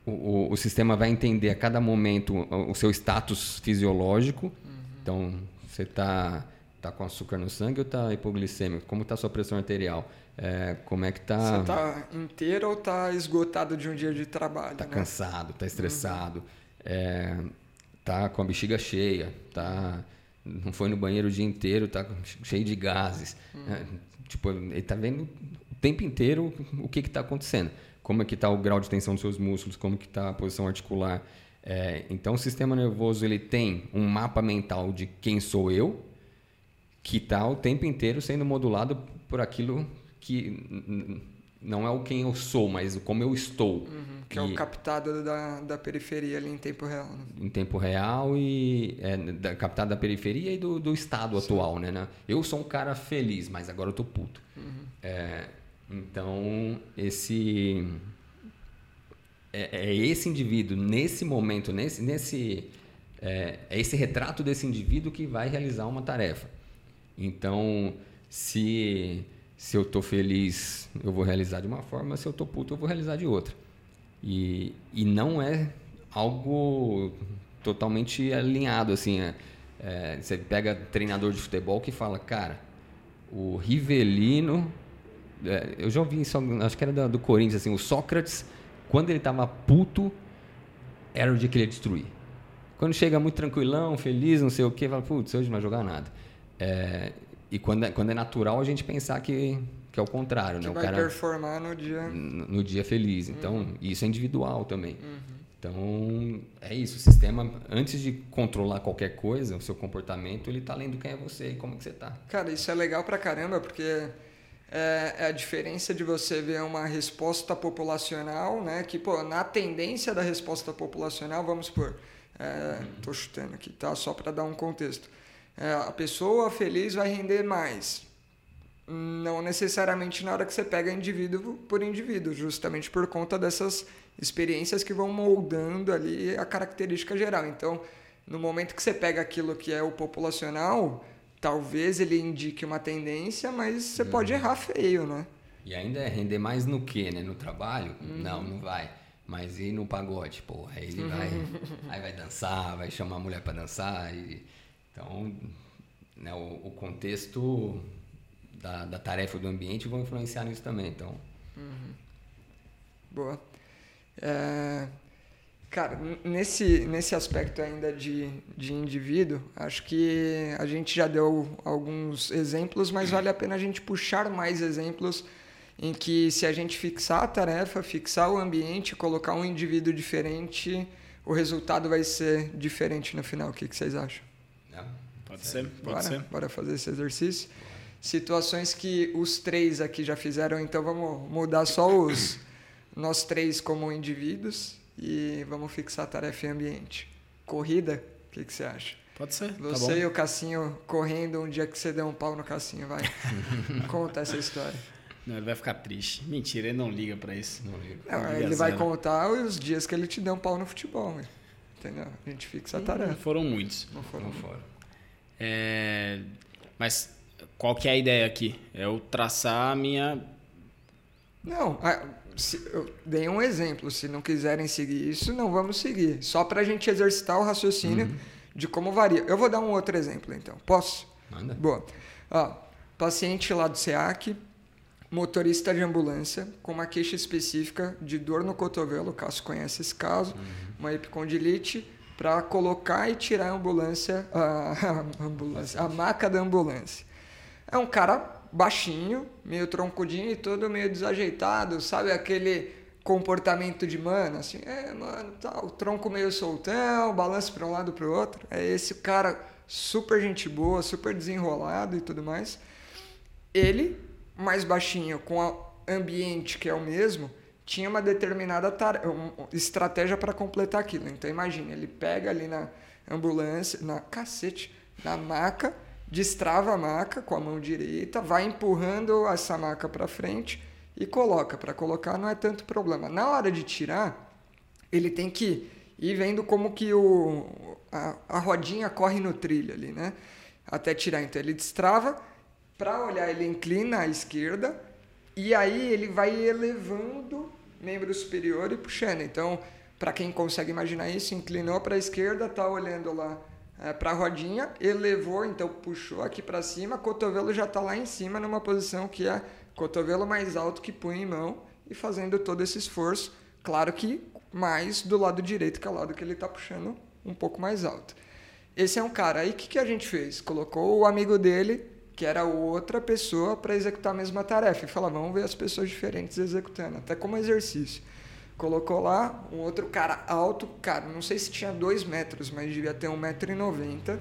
o, o, sistema vai entender a cada momento o, o seu status fisiológico. Uhum. Então, você está tá com açúcar no sangue ou está hipoglicêmico? Como está a sua pressão arterial? É, como é que está... Você está inteiro ou está esgotado de um dia de trabalho? Está né? cansado, está estressado, está uhum. é, tá com a bexiga cheia, tá, não foi no banheiro o dia inteiro, está cheio de gases. Uhum. É, tipo, ele está vendo o tempo inteiro o que está acontecendo como é que está o grau de tensão dos seus músculos, como que está a posição articular. É, então, o sistema nervoso ele tem um mapa mental de quem sou eu, que está o tempo inteiro sendo modulado por aquilo que não é o quem eu sou, mas como eu estou. Uhum, que e, é o captado da, da periferia ali em tempo real. Né? Em tempo real e é, da, captado da periferia e do, do estado Sim. atual, né, né, Eu sou um cara feliz, mas agora eu tô puto. Uhum. É, então, esse é, é, esse indivíduo, nesse momento, nesse, nesse é, é, esse retrato desse indivíduo que vai realizar uma tarefa. Então, se, se eu estou feliz, eu vou realizar de uma forma, se eu estou puto, eu vou realizar de outra. E, e não é algo totalmente alinhado, assim. É, é, você pega treinador de futebol que fala, cara, o Rivelino é, eu já ouvi isso, acho que era do, Corinthians, assim, o Sócrates, quando ele estava puto, era o dia que ele ia destruir. Quando chega muito tranquilão, feliz, não sei o quê, fala, putz, hoje não vai jogar nada. É, e quando é, quando é natural a gente pensar que, que é o contrário, que né? O vai cara performar no dia. no, no dia feliz. Então, Uhum. isso é individual também. Então, é isso. O sistema, antes de controlar qualquer coisa, o seu comportamento, ele tá lendo quem é você e como que você tá. Cara, isso é legal pra caramba, porque é, é a diferença de você ver uma resposta populacional, né? Que, pô, na tendência da resposta populacional, vamos supor, é, tô chutando aqui, tá? Só para dar um contexto. É, a pessoa feliz vai render mais. Não necessariamente na hora que você pega indivíduo por indivíduo, justamente por conta dessas experiências que vão moldando ali a característica geral. Então, no momento que você pega aquilo que é o populacional, talvez ele indique uma tendência, mas você pode errar feio, né? E ainda é render mais no que, né? No trabalho? Uhum. Não, não vai. Mas e no pagode? Porra, aí ele vai, aí vai dançar, vai chamar a mulher para dançar. E, então, né, o, o contexto da, da tarefa do ambiente vão influenciar nisso também. Então, Boa. É, cara, nesse, nesse aspecto ainda de, de indivíduo, acho que a gente já deu alguns exemplos, mas vale a pena a gente puxar mais exemplos em que se a gente fixar a tarefa, fixar o ambiente, colocar um indivíduo diferente, o resultado vai ser diferente no final. O que, que vocês acham? Né? Pode ser, pode Bora, ser. bora fazer esse exercício. Situações que os três aqui já fizeram, então vamos mudar só os nós três como indivíduos e vamos fixar tarefa e ambiente. Corrida, o que, que você acha? Pode ser, tá Você bom. e o Cassinho correndo um dia que você deu um pau no Cassinho, vai. Conta essa história. Não, ele vai ficar triste. Mentira, ele não liga pra isso. Não ligo. Não, Liga ele vai zero. contar os dias que ele te deu um pau no futebol, entendeu? A gente fixa a tarefa. Foram muitos. Não foram Não fora. É, Mas qual que é a ideia aqui? É eu traçar a minha... Não, se- eu dei um exemplo. Se não quiserem seguir isso, não vamos seguir. Só para a gente exercitar o raciocínio de como varia. Eu vou dar um outro exemplo, então. Posso? Manda. Boa. Ó, paciente lá do SEAC, motorista de ambulância, com uma queixa específica de dor no cotovelo, o Cássio conhece esse caso, uma epicondilite, para colocar e tirar a ambulância, a, a ambulância, a maca da ambulância. É um cara baixinho, meio troncudinho e todo meio desajeitado, sabe aquele comportamento de mano, assim, é, mano, tá, o tronco meio soltão, balança para um lado para o outro. É esse cara super gente boa, super desenrolado e tudo mais. Ele, mais baixinho, com o ambiente que é o mesmo, tinha uma determinada um- estratégia para completar aquilo. Então imagine, ele pega ali na ambulância, na cacete, na maca, destrava a maca com a mão direita, vai empurrando essa maca para frente e coloca. Para colocar não é tanto problema. Na hora de tirar, ele tem que ir vendo como que o, a, a rodinha corre no trilho ali, né? Até tirar. Então ele destrava, para olhar ele inclina à esquerda e aí ele vai elevando membro superior e puxando. Então, para quem consegue imaginar isso, inclinou para a esquerda, tá olhando lá para a rodinha, elevou, então puxou aqui para cima, cotovelo já está lá em cima numa posição que é cotovelo mais alto que punho em mão e fazendo todo esse esforço, claro que mais do lado direito, que é o lado que ele está puxando um pouco mais alto. Esse é um cara. Aí o que, que a gente fez? Colocou o amigo dele, que era outra pessoa, para executar a mesma tarefa. E falou, vamos ver as pessoas diferentes executando, até como exercício. Colocou lá um outro cara alto, cara, não sei se tinha dois metros, mas devia ter 1,90m,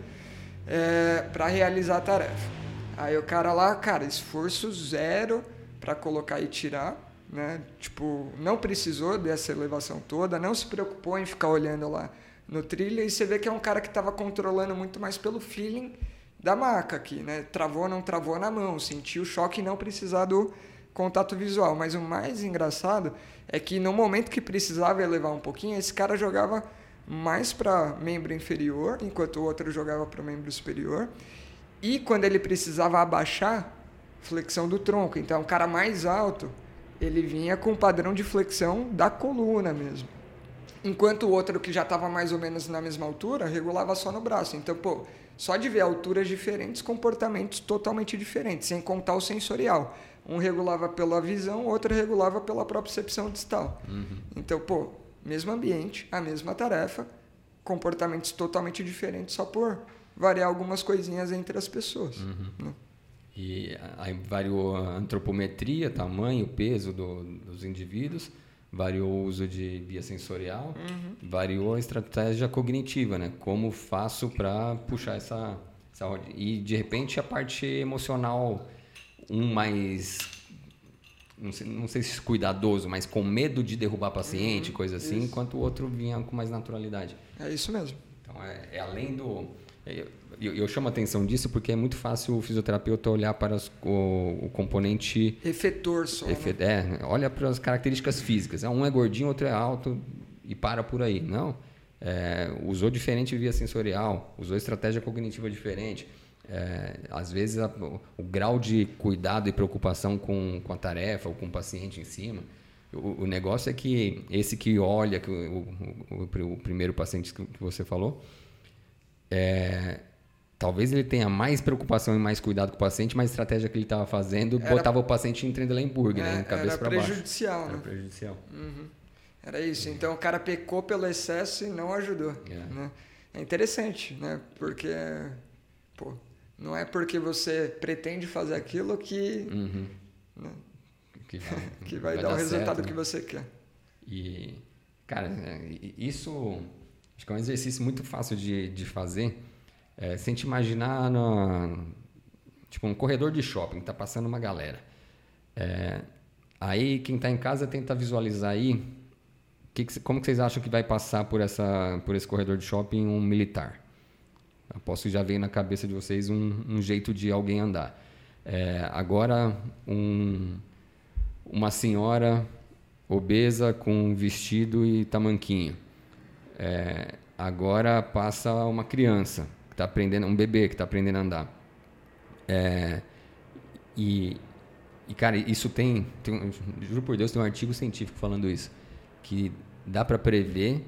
é, para realizar a tarefa. Aí o cara lá, cara, esforço zero para colocar e tirar, né? Tipo, não precisou dessa elevação toda, não se preocupou em ficar olhando lá no trilho e você vê que é um cara que estava controlando muito mais pelo feeling da maca aqui, né? Travou, não travou na mão, sentiu o choque e não precisar do contato visual. Mas o mais engraçado é que no momento que precisava elevar um pouquinho, esse cara jogava mais para membro inferior, enquanto o outro jogava para o membro superior. E quando ele precisava abaixar, flexão do tronco. Então, o cara mais alto, ele vinha com o padrão de flexão da coluna mesmo. Enquanto o outro que já estava mais ou menos na mesma altura, regulava só no braço. Então, pô, só de ver alturas diferentes, comportamentos totalmente diferentes, sem contar o sensorial. Um regulava pela visão, outro regulava pela propriocepção distal. Então, pô, mesmo ambiente, a mesma tarefa, comportamentos totalmente diferentes só por variar algumas coisinhas entre as pessoas. Né? E aí variou a antropometria, tamanho, peso do, dos indivíduos, variou o uso de via sensorial, variou a estratégia cognitiva, né? Como faço para puxar essa, essa. E de repente a parte emocional, um mais não sei, não sei se cuidadoso, mas com medo de derrubar paciente, coisa assim, isso. enquanto o outro vinha com mais naturalidade. É isso mesmo. Então, é, é além do. Eu, eu chamo a atenção disso porque é muito fácil o fisioterapeuta olhar para as- o, o componente. Efetor só. né? efe- é, olha para as características físicas. Ah, Um é gordinho, outro é alto e para por aí. Não. É, usou diferente via sensorial, usou estratégia cognitiva diferente. É, às vezes a- o, o grau de cuidado e preocupação com, com a tarefa ou com o paciente em cima. O, o negócio é que esse que olha, que o, o- primeiro paciente que você falou, é, talvez ele tenha mais preocupação e mais cuidado com o paciente, mas a estratégia que ele estava fazendo Era- botava o paciente em Trendelenburg, né? É, Em cabeça para baixo. prejudicial, Era né? prejudicial. Era isso. Então o cara pecou pelo excesso e não ajudou. É. Né? É interessante, né? Porque, pô, não é porque você pretende fazer aquilo que, Uhum. né, Que vai, que vai, dar, o certo, resultado né? que você quer. E, cara, é, isso acho que é um exercício muito fácil de, de fazer. É, se imaginar no, tipo, um corredor de shopping, tá passando uma galera. É, aí quem está em casa tenta visualizar aí que que como que vocês acham que vai passar por, essa, por esse corredor de shopping um militar? Aposto que já veio na cabeça de vocês um, um jeito de alguém andar. É, agora, um, uma senhora obesa com vestido e tamanquinho. É, agora passa uma criança que está aprendendo, um bebê que está aprendendo a andar. É, e, e, cara, isso tem, tem juro por Deus, tem um artigo científico falando isso, que dá para prever,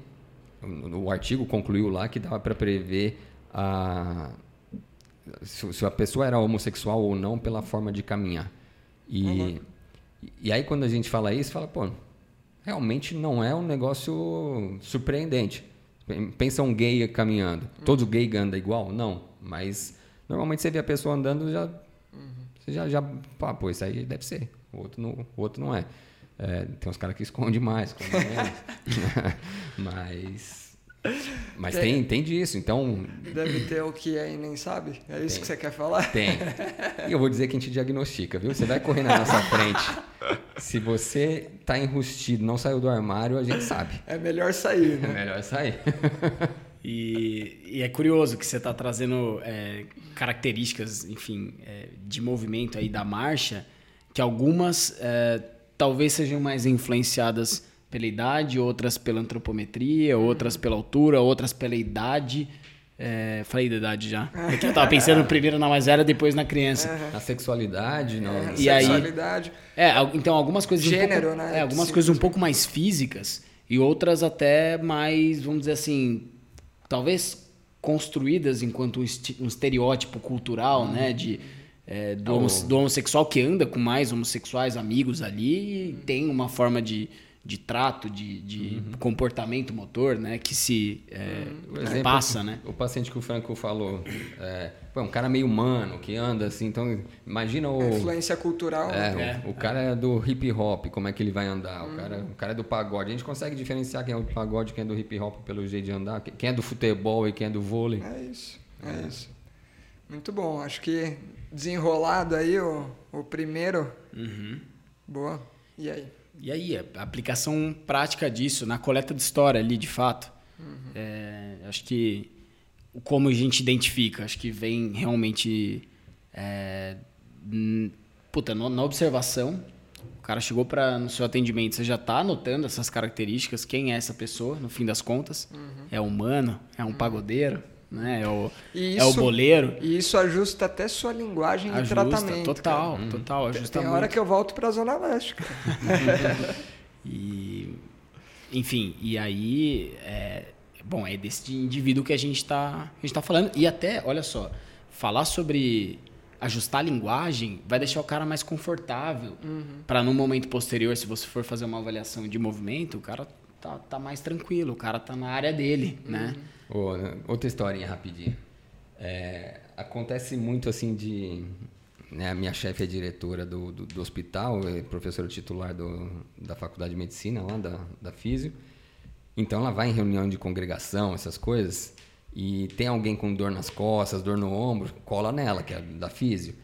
o, o artigo concluiu lá que dá para prever a, se, se a pessoa era homossexual ou não pela forma de caminhar. E, e aí quando a gente fala isso, fala, pô, realmente não é um negócio surpreendente. Pensa um gay caminhando. Todo gay anda igual? Não. Mas normalmente você vê a pessoa andando, já, você já, já pá, pô, isso aí deve ser. O outro não, o outro não é. É, tem uns caras que escondem mais, mas mas Tem- tem, tem disso. Então, Deve ter o que aí nem sabe? É isso Tem. que você quer falar? tem. E eu vou dizer que a gente diagnostica, viu? Você vai correr na nossa frente. Se você tá enrustido, não saiu do armário, a gente sabe. É melhor sair, É né? melhor sair. E, e é curioso que você está trazendo é, características, enfim, é, de movimento aí da marcha, que algumas é, talvez sejam mais influenciadas pela idade, outras pela antropometria, outras pela altura, outras pela idade. É, falei da idade já. É que eu tava pensando primeiro na mais velha, depois na criança. Na sexualidade, não. É, E aí- sexualidade. É, al- então algumas coisas um Gênero, pouco, né? é, algumas Sim, coisas um pouco mais físicas e outras até mais, vamos dizer assim, talvez construídas enquanto um, um estereótipo cultural, Uhum. né, de é, do, o- homo- do homossexual que anda com mais homossexuais amigos ali e tem uma forma de, de trato, de, de comportamento motor, né, que se é, O exemplo- passa, né? O paciente que o Franco falou, é, pô, um cara meio humano, que anda assim, então imagina o... Influência cultural. É, né? o, o cara é do hip hop, como é que ele vai andar? O, cara, o cara é do pagode. A gente consegue diferenciar quem é do pagode, quem é do hip hop pelo jeito de andar, quem é do futebol e quem é do vôlei. É isso, é, isso. Muito bom. Acho que desenrolado aí o, o primeiro. Uhum. Boa. E aí? E aí, a aplicação prática disso, na coleta de história ali, de fato. É, acho que como a gente identifica, acho que vem realmente. É, puta, no- na observação, o cara chegou para no seu atendimento, você já está anotando essas características, quem é essa pessoa, no fim das contas? É humano? É um pagodeiro? Né? É, o, E é o isso- boleiro? E isso ajusta até sua linguagem de Ajusta, tratamento. total, cara. total, Tem- ajusta Tem muito. hora que eu volto pra Zona Leste, cara. E, enfim, e aí, é, bom, é desse indivíduo que a gente está tá falando. E até, olha só, falar sobre ajustar a linguagem vai deixar o cara mais confortável para no momento posterior, se você for fazer uma avaliação de movimento, o cara tá, tá mais tranquilo, o cara tá na área dele, né? Ô, outra historinha rapidinho. É, acontece muito assim de. Né, a minha chefe é diretora do, do, do hospital, é professora titular do, da faculdade de medicina lá, da, da Físio. Então ela vai em reunião de congregação, essas coisas, e tem alguém com dor nas costas, dor no ombro, cola nela, que é da Físio.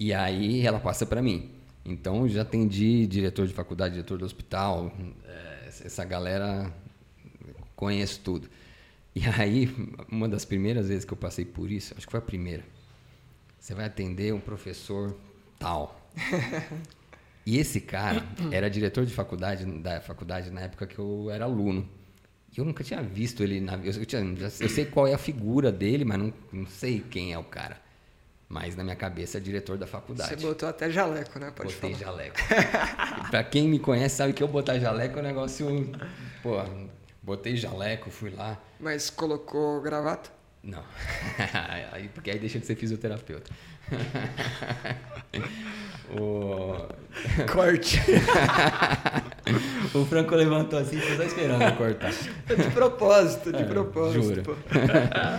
E aí ela passa para mim. Então já atendi diretor de faculdade, diretor do hospital, é, essa galera conheço tudo. E aí, uma das primeiras vezes que eu passei por isso, acho que foi a primeira. Você vai atender um professor tal. E esse cara era diretor de faculdade, da faculdade na época que eu era aluno. E eu nunca tinha visto ele na eu, tinha, eu sei qual é a figura dele, mas não, não sei quem é o cara. Mas na minha cabeça é diretor da faculdade. Você botou até jaleco, né? Pode Botei falar. jaleco. pra quem me conhece sabe que eu botar jaleco é um negócio. Pô, botei jaleco, fui lá. Mas colocou gravata? Não. aí, porque aí deixa de ser fisioterapeuta. o... Corte. o Franco levantou assim, só esperando eu cortar. De propósito, de é, propósito. Juro.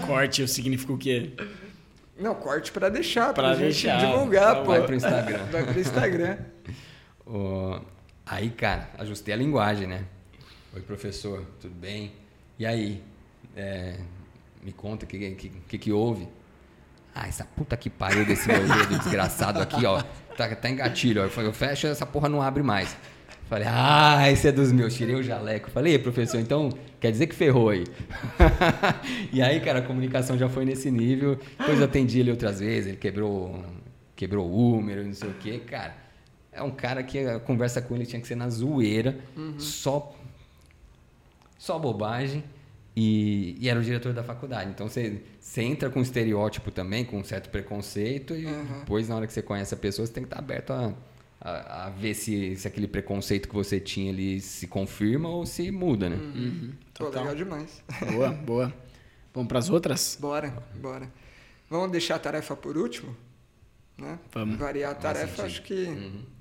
Corte significa o quê? Não, corte para deixar, deixar, gente divulgar, pô. Vai pro Instagram. Vai pro Instagram. o... Aí, cara, ajustei a linguagem, né? Oi, professor, tudo bem? E aí? É, me conta o que, que, que, que houve. Ah, essa puta que pariu desse meu dedo desgraçado aqui, ó. Tá, tá em gatilho, ó. Eu falei, fecha, essa porra não abre mais. Falei, ah, esse é dos meus. Tirei o jaleco. Falei, professor, então quer dizer que ferrou aí. e aí, cara, a comunicação já foi nesse nível. Depois eu atendi ele outras vezes, ele quebrou, quebrou o húmero, não sei o quê. Cara, é um cara que a conversa com ele tinha que ser na zoeira, uhum. só, só bobagem. E, e, era o diretor da faculdade. Então você, você entra com um estereótipo também, com um certo preconceito, e uhum. depois, na hora que você conhece a pessoa, você tem que estar aberto a, a, a ver se, se aquele preconceito que você tinha ali se confirma ou se muda, né? Uhum. Uhum. Pô, legal demais. Boa, boa. Vamos para as outras? Bora, bora. Vamos deixar a tarefa por último? Né? Vamos. Variar a tarefa, acho que. Uhum.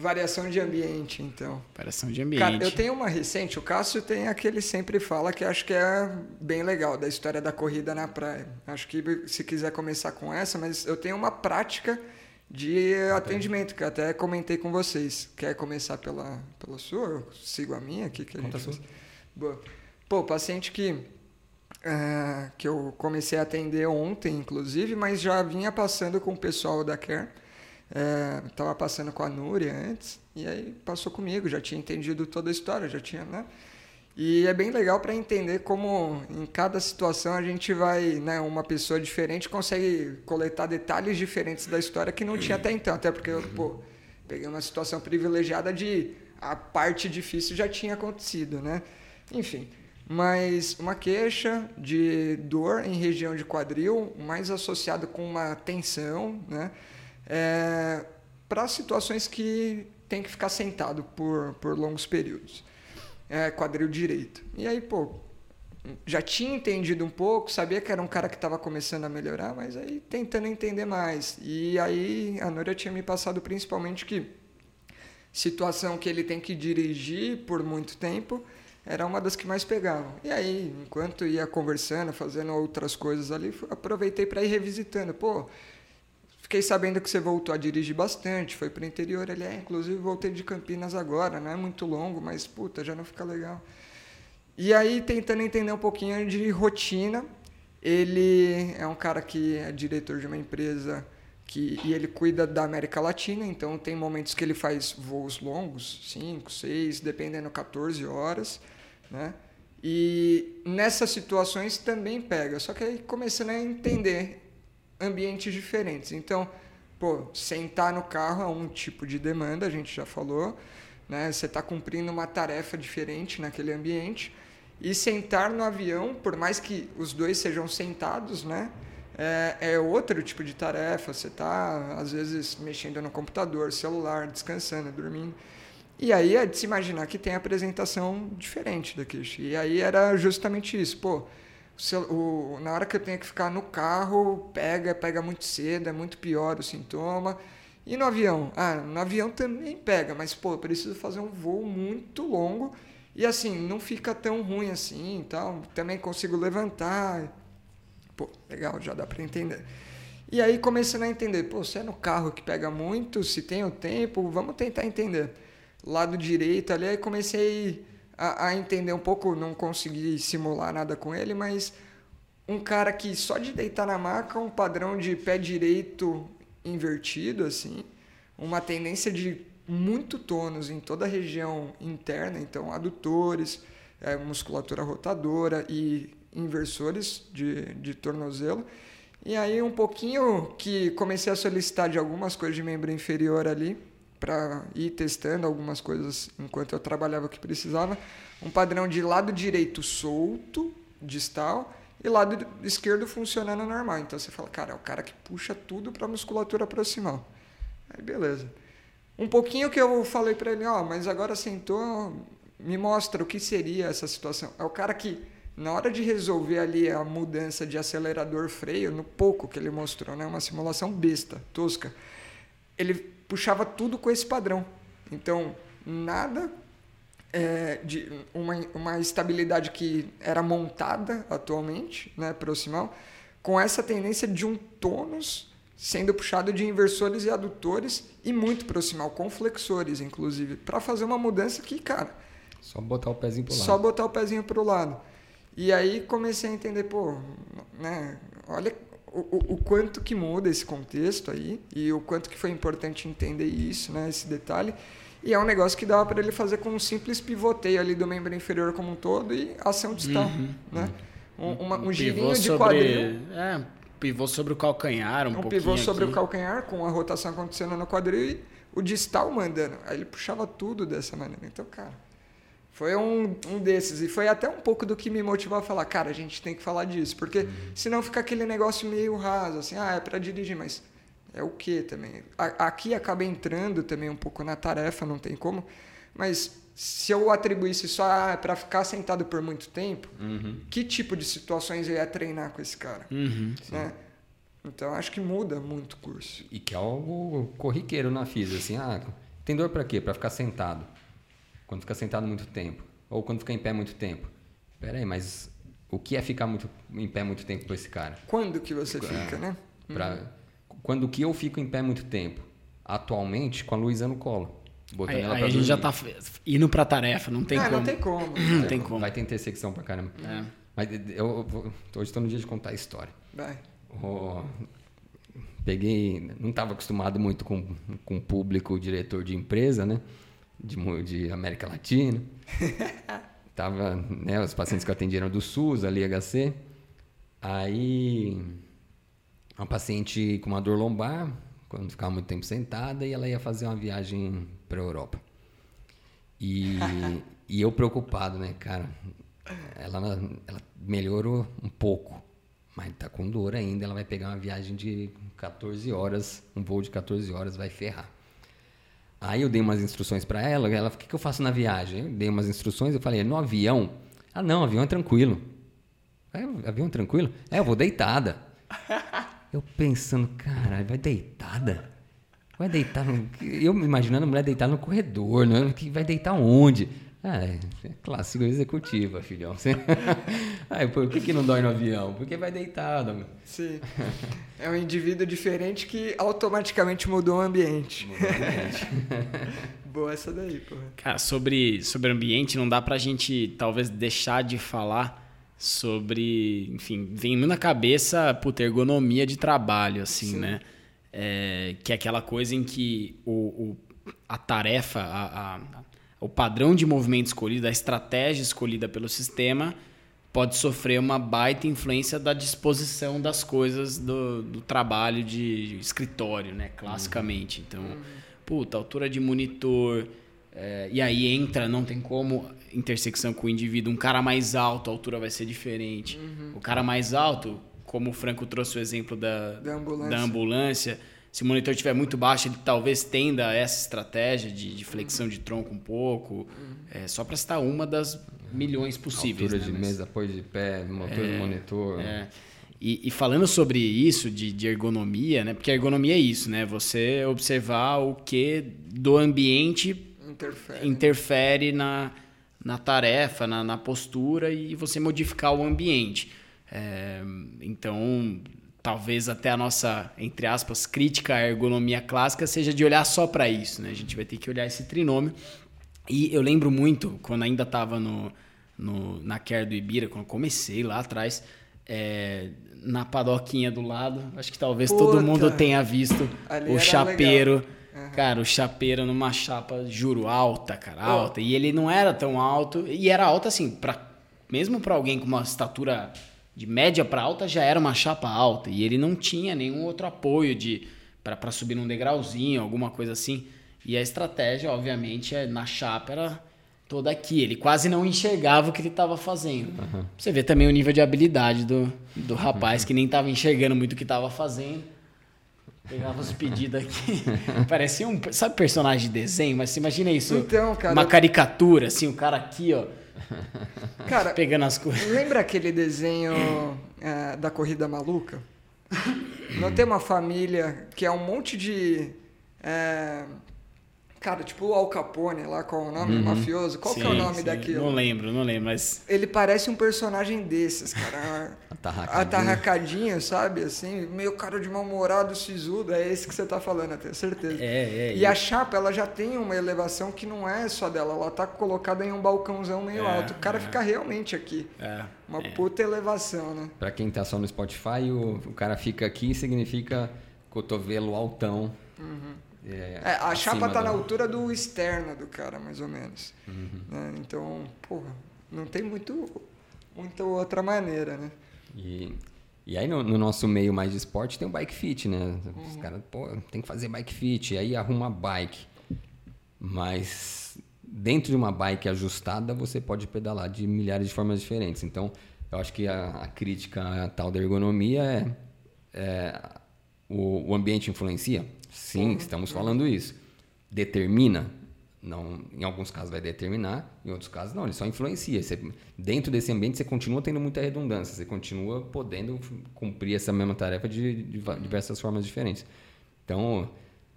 Variação de ambiente, então. Variação de ambiente. Cara, eu tenho uma recente, o Cássio tem aquele sempre fala que acho que é bem legal, da história da corrida na praia. Acho que se quiser começar com essa, mas eu tenho uma prática de atendimento, que até comentei com vocês. Quer começar pela, pela sua? Eu sigo a minha aqui. Que a Conta gente... Boa. Pô, paciente que, uh, que eu comecei a atender ontem, inclusive, mas já vinha passando com o pessoal da Care Estava é, passando com a Núria antes, e aí passou comigo, já tinha entendido toda a história, já tinha, né? E é bem legal para entender como em cada situação a gente vai, né, uma pessoa diferente consegue coletar detalhes diferentes da história que não tinha até então, até porque eu, pô, peguei uma situação privilegiada de a parte difícil já tinha acontecido, né? Enfim, mas uma queixa de dor em região de quadril, mais associado com uma tensão, né? É, para situações que tem que ficar sentado por, por longos períodos. É, quadril direito. E aí, pô, já tinha entendido um pouco, sabia que era um cara que estava começando a melhorar, mas aí tentando entender mais. E aí a Núria tinha me passado principalmente que situação que ele tem que dirigir por muito tempo era uma das que mais pegavam. E aí, enquanto ia conversando, fazendo outras coisas ali, aproveitei para ir revisitando. Pô, Fiquei sabendo que você voltou a dirigir bastante, foi para o interior. Ele é, inclusive voltei de Campinas agora, não é muito longo, mas puta, já não fica legal. E aí, tentando entender um pouquinho de rotina, ele é um cara que é diretor de uma empresa que, e ele cuida da América Latina, então tem momentos que ele faz voos longos, 5, 6, dependendo, 14 horas, né? E nessas situações também pega, só que aí começando a entender ambientes diferentes. Então, pô, sentar no carro é um tipo de demanda, a gente já falou, né? Você está cumprindo uma tarefa diferente naquele ambiente. E sentar no avião, por mais que os dois sejam sentados, né? É, é outro tipo de tarefa. Você está, às vezes, mexendo no computador, celular, descansando, dormindo. E aí é de se imaginar que tem apresentação diferente daqui. E aí era justamente isso. Pô, o, na hora que eu tenho que ficar no carro, pega, pega muito cedo, é muito pior o sintoma. E no avião? Ah, no avião também pega, mas pô, eu preciso fazer um voo muito longo E assim, não fica tão ruim assim tal. Também consigo levantar. Pô, legal, já dá para entender. E aí começando a entender, pô, se é no carro que pega muito, se tem o tempo, vamos tentar entender. Lado direito ali, aí comecei a, a entender um pouco, não consegui simular nada com ele, mas um cara que só de deitar na maca, um padrão de pé direito invertido, assim, uma tendência de muito tônus em toda a região interna, então adutores, é, musculatura rotadora e inversores de, de tornozelo. E aí um pouquinho que comecei a solicitar de algumas coisas de membro inferior ali, para ir testando algumas coisas enquanto eu trabalhava o que precisava. Um padrão de lado direito solto, distal, e lado esquerdo funcionando normal. Então você fala, cara, é o cara que puxa tudo para musculatura proximal. Aí beleza. Um pouquinho que eu falei para ele, ó, oh, mas agora sentou, me mostra o que seria essa situação. É o cara que, na hora de resolver ali a mudança de acelerador-freio, no pouco que ele mostrou, né, uma simulação besta, tosca, ele puxava tudo com esse padrão. Então, nada é, de uma, uma estabilidade que era montada atualmente, né, proximal, com essa tendência de um tônus sendo puxado de inversores e adutores e muito proximal, com flexores, inclusive, para fazer uma mudança que, cara. Só botar o pezinho para o lado. Só botar o pezinho para o lado. E aí comecei a entender, pô, né, olha o, o, quanto que muda esse contexto aí e o quanto que foi importante entender isso, né, esse detalhe. E é um negócio que dava para ele fazer com um simples pivoteio ali do membro inferior como um todo e ação distal, uhum. né? Um, uma, um girinho de sobre, quadril. É, pivô sobre o calcanhar, um, um pouquinho pivô sobre aqui. o calcanhar, com a rotação acontecendo no quadril e o distal mandando. Aí ele puxava tudo dessa maneira. Então, cara, foi um, um desses. E foi até um pouco do que me motivou a falar, cara, a gente tem que falar disso. Porque uhum. senão fica aquele negócio meio raso, assim, ah, é para dirigir, mas é o que também? Aqui acaba entrando também um pouco na tarefa, não tem como. Mas se eu atribuísse só ah, para ficar sentado por muito tempo, uhum. que tipo de situações eu ia treinar com esse cara? Uhum, né? Então acho que muda muito o curso. E que é algo corriqueiro na FIS, assim, ah, tem dor para quê? Para ficar sentado. Quando fica sentado muito tempo. Ou quando fica em pé muito tempo. Pera aí, mas o que é ficar muito, em pé muito tempo com esse cara? Quando que você fica, né? Pra, uhum. Quando que eu fico em pé muito tempo? Atualmente, com a Luísa no colo. Botando aí, ela aí a gente já tá indo pra tarefa, não tem é, como. Não tem como. não tem como. Vai ter intersecção pra caramba. É. Mas eu, eu, hoje estou no dia de contar a história. Vai. Oh, peguei, não estava acostumado muito com, com público diretor de empresa, né? De, de América Latina. Tava, né, os pacientes que atendiam do SUS, ali HC. Aí, uma paciente com uma dor lombar, quando ficava muito tempo sentada e ela ia fazer uma viagem para a Europa. E, e eu preocupado, né, cara? Ela, ela melhorou um pouco, mas tá com dor ainda. Ela vai pegar uma viagem de 14 horas, um voo de 14 horas, vai ferrar. Aí eu dei umas instruções para ela. Ela, o que, que eu faço na viagem? Eu dei umas instruções. Eu falei, no avião? Ah, não, avião é tranquilo. É, avião é tranquilo? É, eu vou deitada. Eu pensando, cara, vai deitada? Vai deitar no... Eu imaginando a mulher deitar no corredor, né? Que vai deitar onde? Ah, é, é clássico executiva, filhão. Aí, por que, que não dói no avião? Porque vai deitado. Sim. É um indivíduo diferente que automaticamente mudou o ambiente. Mudou o ambiente. Boa essa daí, porra. Cara, sobre, sobre ambiente, não dá pra gente talvez deixar de falar sobre, enfim, vem na cabeça, puta, ergonomia de trabalho, assim, Sim. né? É, que é aquela coisa em que o, o a tarefa, a, a, o padrão de movimento escolhido, a estratégia escolhida pelo sistema pode sofrer uma baita influência da disposição das coisas do, do trabalho de escritório, né? Classicamente. Então, uhum. puta, altura de monitor, é, e aí entra, não tem como, intersecção com o indivíduo. Um cara mais alto, a altura vai ser diferente. Uhum. O cara mais alto, como o Franco trouxe o exemplo da, da ambulância. Da ambulância se o monitor estiver muito baixo, ele talvez tenda a essa estratégia de, de flexão de tronco um pouco. Uhum. É, só para citar uma das milhões possíveis. Altura né? de mesa, apoio de pé, motor é, monitor. É. E, e, falando sobre isso de, de, ergonomia, né? Porque a ergonomia é isso, né? Você observar o que do ambiente interfere, interfere na, na tarefa, na, na postura e você modificar o ambiente. É, então, talvez até a nossa, entre aspas, crítica à ergonomia clássica seja de olhar só para isso. Né? A gente vai ter que olhar esse trinômio. E eu lembro muito, quando ainda estava no, no, na Care do Ibira, quando comecei lá atrás, é, na padoquinha do lado, acho que talvez Puta, todo mundo tenha visto o chapeiro. Uhum. Cara, o chapeiro numa chapa, juro, alta, cara, alta. Oh. E ele não era tão alto, e era alta assim, pra, mesmo para alguém com uma estatura de média para alta, já era uma chapa alta. E ele não tinha nenhum outro apoio de para subir num degrauzinho, alguma coisa assim. E a estratégia, obviamente, é na chapa era toda aqui. Ele quase não enxergava o que ele estava fazendo. Uhum. Você vê também o nível de habilidade do, do rapaz, que nem estava enxergando muito o que estava fazendo. Pegava os pedidos aqui. Parecia um. Sabe personagem de desenho? Mas você imagina isso. Então, cara. Uma caricatura, assim, o cara aqui, ó. Cara, pegando as coisas. Lembra aquele desenho é, da Corrida Maluca? Não tem uma família que é um monte de. É, Cara, tipo o Al Capone lá, qual é o nome? Uhum. Mafioso. Qual sim, que é o nome sim. daquilo? Não lembro, não lembro, mas. Ele parece um personagem desses, cara. Atarracadinho, sabe? Assim, meio cara de mal-humorado, sisudo. É esse que você tá falando, eu tenho certeza. É, é. E, a chapa, ela já tem uma elevação que não é só dela. Ela tá colocada em um balcãozão meio é, alto. O cara é. fica realmente aqui. É. Uma é. puta elevação, né? Pra quem tá só no Spotify, o, o cara fica aqui significa cotovelo altão. Uhum. É, é, a chapa tá do... na altura do externo do cara, mais ou menos. Uhum. Né? Então, porra, não tem muito, muita outra maneira, né? E, e aí no, no, nosso meio mais de esporte tem o bike fit, né? Os uhum. caras, pô, tem que fazer bike fit. E aí arruma bike. Mas dentro de uma bike ajustada, você pode pedalar de milhares de formas diferentes. Então, eu acho que a, a crítica a tal da ergonomia é, é o, o ambiente influencia Sim, uhum. estamos falando isso. Determina? Não, em alguns casos vai determinar, em outros casos não, ele só influencia. Você, dentro desse ambiente você continua tendo muita redundância, você continua podendo cumprir essa mesma tarefa de, de diversas formas diferentes. Então,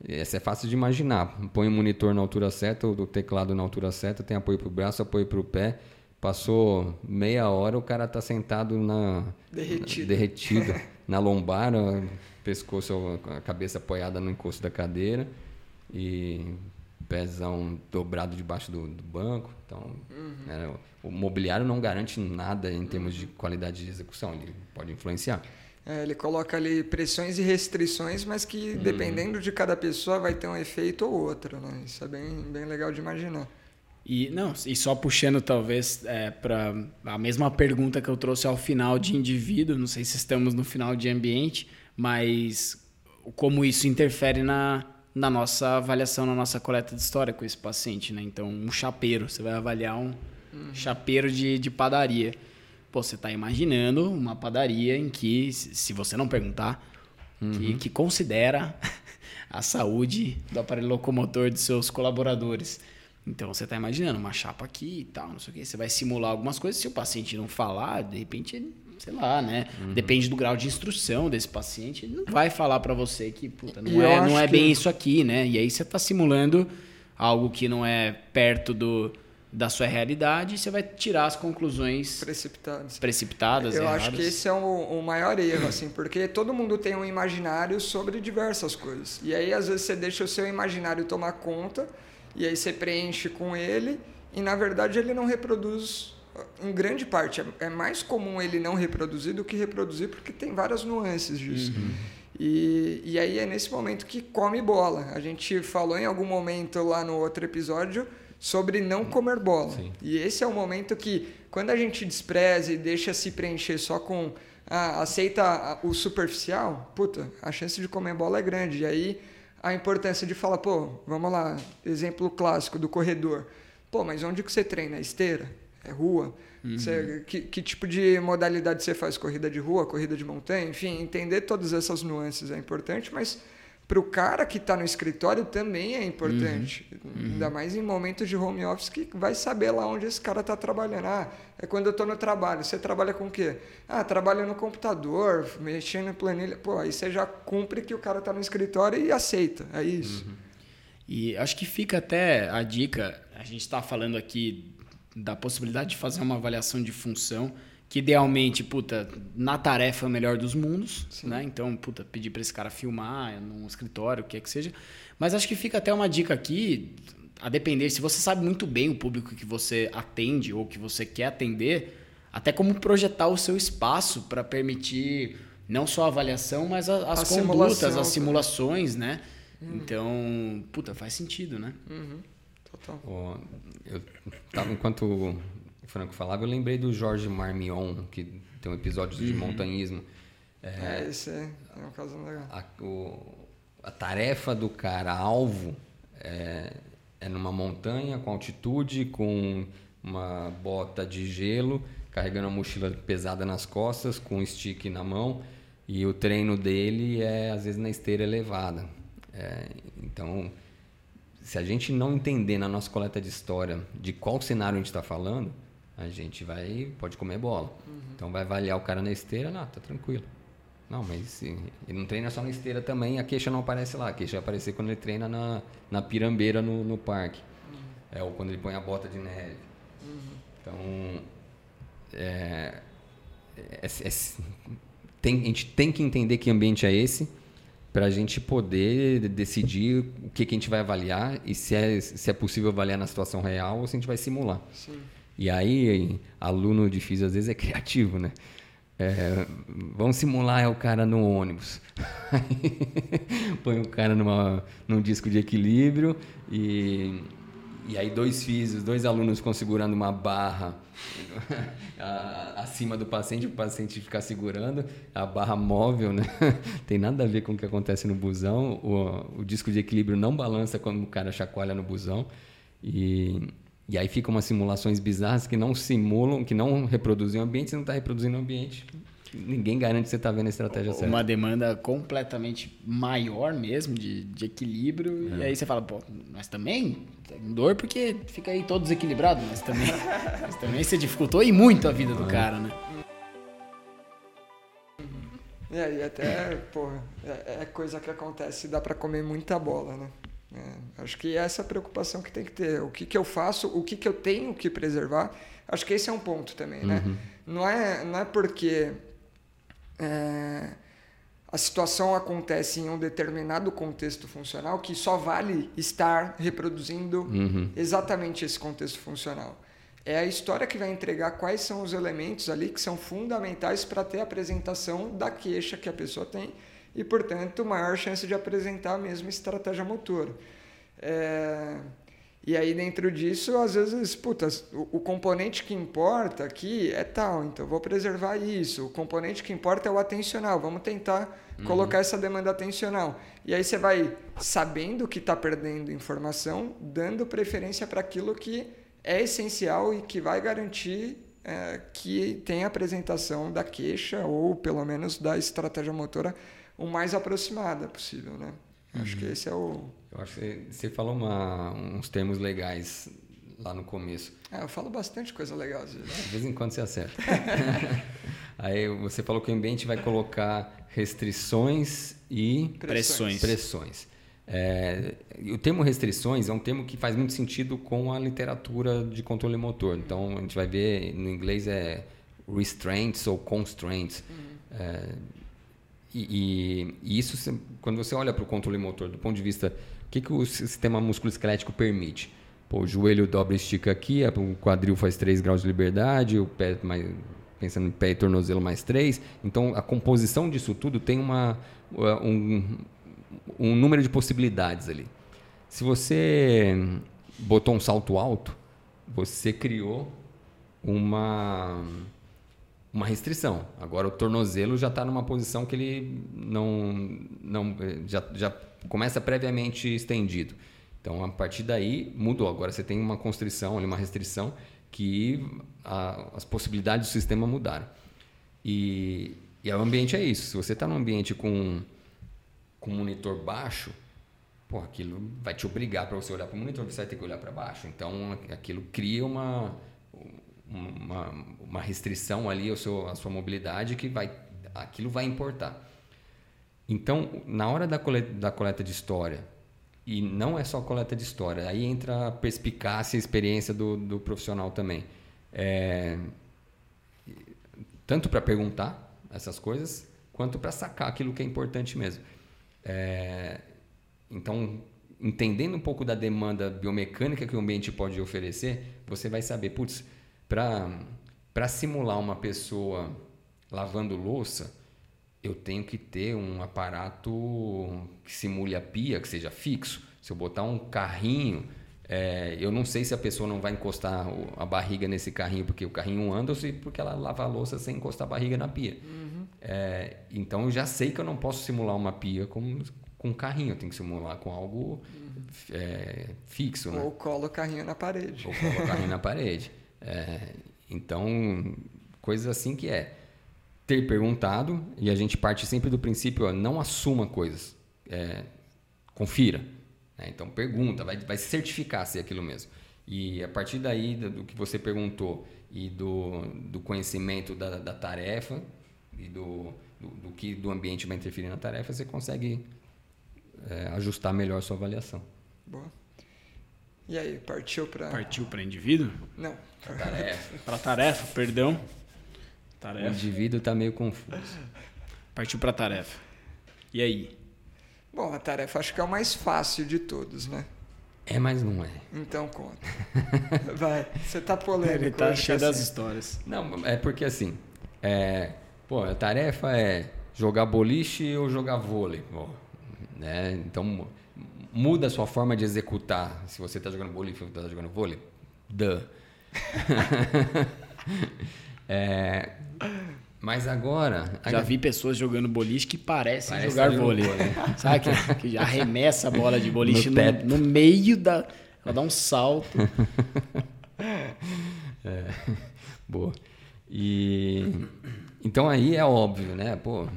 essa é fácil de imaginar. Põe o monitor na altura certa, o teclado na altura certa, tem apoio para o braço, apoio para o pé. Passou meia hora, o cara está sentado na derretido, na, derretido na lombar, pescoço, a cabeça apoiada no encosto da cadeira e pezão dobrado debaixo do, do banco. Então, uhum. é, o mobiliário não garante nada em termos de qualidade de execução, ele pode influenciar. É, ele coloca ali pressões e restrições, mas que uhum. dependendo de cada pessoa vai ter um efeito ou outro. Né? Isso é bem, bem legal de imaginar. E não, e só puxando talvez é, para a mesma pergunta que eu trouxe ao final de indivíduo, não sei se estamos no final de ambiente, mas como isso interfere na, na nossa avaliação, na nossa coleta de história com esse paciente, né? Então, um chapeiro, você vai avaliar um uhum. chapeiro de, de padaria. Pô, você está imaginando uma padaria em que, se você não perguntar, uhum. que, que considera a saúde do aparelho locomotor de seus colaboradores. Então você está imaginando uma chapa aqui e tal, não sei o que. Você vai simular algumas coisas. Se o paciente não falar, de repente ele sei lá, né? Uhum. Depende do grau de instrução desse paciente. Ele não vai falar para você que, puta, não é, não é bem que... isso aqui, né? E aí você está simulando algo que não é perto do, da sua realidade e você vai tirar as conclusões precipitadas. Precipitadas, Eu erradas. acho que esse é o, o maior erro, assim, porque todo mundo tem um imaginário sobre diversas coisas. E aí, às vezes, você deixa o seu imaginário tomar conta e aí você preenche com ele e, na verdade, ele não reproduz em grande parte, é, é mais comum ele não reproduzir do que reproduzir, porque tem várias nuances disso. Uhum. E, e aí é nesse momento que come bola. A gente falou em algum momento lá no outro episódio sobre não comer bola. Sim. E esse é o momento que, quando a gente despreza e deixa se preencher só com. Ah, aceita o superficial, puta, a chance de comer bola é grande. E aí a importância de falar, pô, vamos lá, exemplo clássico do corredor. Pô, mas onde que você treina? Esteira? É rua. Uhum. Você, que, que tipo de modalidade você faz? Corrida de rua, corrida de montanha? Enfim, entender todas essas nuances é importante, mas para o cara que está no escritório também é importante. Uhum. Uhum. Ainda mais em momentos de home office que vai saber lá onde esse cara está trabalhando. Ah, é quando eu estou no trabalho. Você trabalha com o quê? Ah, trabalha no computador, mexendo em planilha. Pô, aí você já cumpre que o cara está no escritório e aceita. É isso. Uhum. E acho que fica até a dica, a gente está falando aqui da possibilidade de fazer uma avaliação de função que idealmente, puta, na tarefa é o melhor dos mundos, Sim. né? Então, puta, pedir para esse cara filmar num escritório, o que é que seja. Mas acho que fica até uma dica aqui, a depender, se você sabe muito bem o público que você atende ou que você quer atender, até como projetar o seu espaço para permitir não só a avaliação, mas a, as a condutas, as simulações, né? Uhum. Então, puta, faz sentido, né? Uhum. Total. Oh, eu tava, enquanto o Franco falava, eu lembrei do Jorge Marmion, que tem um episódio de uhum. montanhismo. É, é, esse é, é um caso legal. A, o, a tarefa do cara alvo é, é numa montanha com altitude, com uma bota de gelo, carregando uma mochila pesada nas costas, com um stick na mão. E o treino dele é, às vezes, na esteira elevada. É, então, se a gente não entender na nossa coleta de história de qual cenário a gente está falando, a gente vai pode comer bola. Uhum. Então, vai avaliar o cara na esteira, não, tá tranquilo. Não, mas ele não treina só na esteira também, a queixa não aparece lá. A queixa vai aparecer quando ele treina na, na pirambeira no, no parque. Uhum. É, ou quando ele põe a bota de neve. Uhum. Então, é, é, é, tem, a gente tem que entender que ambiente é esse para a gente poder decidir o que, que a gente vai avaliar e se é, se é possível avaliar na situação real ou se a gente vai simular. Sim. E aí, aluno difícil às vezes é criativo, né? É, vamos simular é o cara no ônibus. Põe o cara numa, num disco de equilíbrio e, e aí dois físicos, dois alunos segurando uma barra acima do paciente, o paciente ficar segurando, a barra móvel, né? Tem nada a ver com o que acontece no busão. O, o disco de equilíbrio não balança quando o cara chacoalha no busão. E, e aí ficam umas simulações bizarras que não simulam, que não reproduzem o ambiente, você não está reproduzindo o ambiente. Ninguém garante que você está vendo a estratégia certa. Uma demanda completamente maior mesmo de, de equilíbrio. É. E aí você fala, pô, mas também tem dor porque fica aí todo desequilibrado, mas também, mas também você dificultou e muito a vida do é. cara, né? É, e até, pô, é, é coisa que acontece, dá para comer muita bola, né? É, acho que essa é a preocupação que tem que ter. O que, que eu faço, o que, que eu tenho que preservar. Acho que esse é um ponto também, né? Uhum. Não, é, não é porque é, a situação acontece em um determinado contexto funcional que só vale estar reproduzindo uhum. exatamente esse contexto funcional. É a história que vai entregar quais são os elementos ali que são fundamentais para ter a apresentação da queixa que a pessoa tem e, portanto, maior chance de apresentar a mesma estratégia motora. É... E aí, dentro disso, às vezes, puta, o, o, componente que importa aqui é tal, então vou preservar isso. O componente que importa é o atencional, vamos tentar uhum. colocar essa demanda atencional. E aí você vai sabendo que está perdendo informação, dando preferência para aquilo que é essencial e que vai garantir é, que tem a apresentação da queixa ou, pelo menos, da estratégia motora o mais aproximada possível, né? Uhum. Acho que uhum. esse é o... Eu acho que você falou uma, uns termos legais lá no começo. É, eu falo bastante coisa legal às vezes. De vez em quando você acerta. Aí você falou que o ambiente vai colocar restrições e pressões. pressões. É, o termo restrições é um termo que faz muito sentido com a literatura de controle motor. Então a gente vai ver no inglês é restraints ou constraints. Uhum. É, e, e, isso, quando você olha para o controle motor, do ponto de vista, o que, que o sistema musculoesquelético permite? Pô, o joelho dobra e estica aqui, o quadril faz 3 graus de liberdade, o pé mais, pensando em pé e tornozelo mais 3. Então, a composição disso tudo tem uma, um, um número de possibilidades ali. Se você botou um salto alto, você criou uma uma restrição. Agora o tornozelo já está numa posição que ele não, não já, já começa previamente estendido. Então a partir daí mudou. Agora você tem uma constrição, uma restrição que a, as possibilidades do sistema mudaram. E, e o ambiente é isso. Se você está num ambiente com com monitor baixo, pô, aquilo vai te obrigar para você olhar para o monitor, você vai ter que olhar para baixo. Então aquilo cria uma uma, uma restrição ali ao seu, à sua mobilidade que vai, aquilo vai importar. Então, na hora da coleta, da coleta de história, e não é só coleta de história. Aí entra a perspicácia e experiência do, do profissional também. É, tanto para perguntar essas coisas, quanto para sacar aquilo que é importante mesmo. É, então, entendendo um pouco da demanda biomecânica que o ambiente pode oferecer, você vai saber, putz, para simular uma pessoa lavando louça, eu tenho que ter um aparato que simule a pia, que seja fixo. Se eu botar um carrinho, é, eu não sei se a pessoa não vai encostar a barriga nesse carrinho porque o carrinho anda ou se porque ela lava a louça sem encostar a barriga na pia. Uhum. É, então eu já sei que eu não posso simular uma pia com, com um carrinho, eu tenho que simular com algo uhum. é, fixo. Né? Ou colo o carrinho na parede. Ou colo o carrinho na parede. É, então, coisas assim que é ter perguntado, e a gente parte sempre do princípio, ó, não assuma coisas, é, confira. Né? Então pergunta, vai, vai certificar se é aquilo mesmo. E a partir daí, do que você perguntou e do, do conhecimento da, da tarefa e do, do, do, que do ambiente vai interferir na tarefa, você consegue é, ajustar melhor a sua avaliação. Boa. E aí, partiu para. Partiu para indivíduo? Não. Para tarefa. para tarefa, perdão. Tarefa. O indivíduo está meio confuso. Partiu para a tarefa. E aí? Bom, a tarefa acho que é o mais fácil de todos, né? É, mas não é. Então conta. Vai, você tá polêmico. Ele tá cheio das histórias. Não, é porque assim, é, pô, a tarefa é jogar boliche ou jogar vôlei. Pô, né? Então, muda a sua forma de executar. Se você está jogando boliche ou está jogando vôlei, duh. é, mas agora. Já vi pessoas jogando boliche que parecem Parece jogar vôlei. Sabe que, que arremessa a bola de boliche no, no, no meio da. Ela dá um salto. É, boa. E. Então aí é óbvio, né? Pô,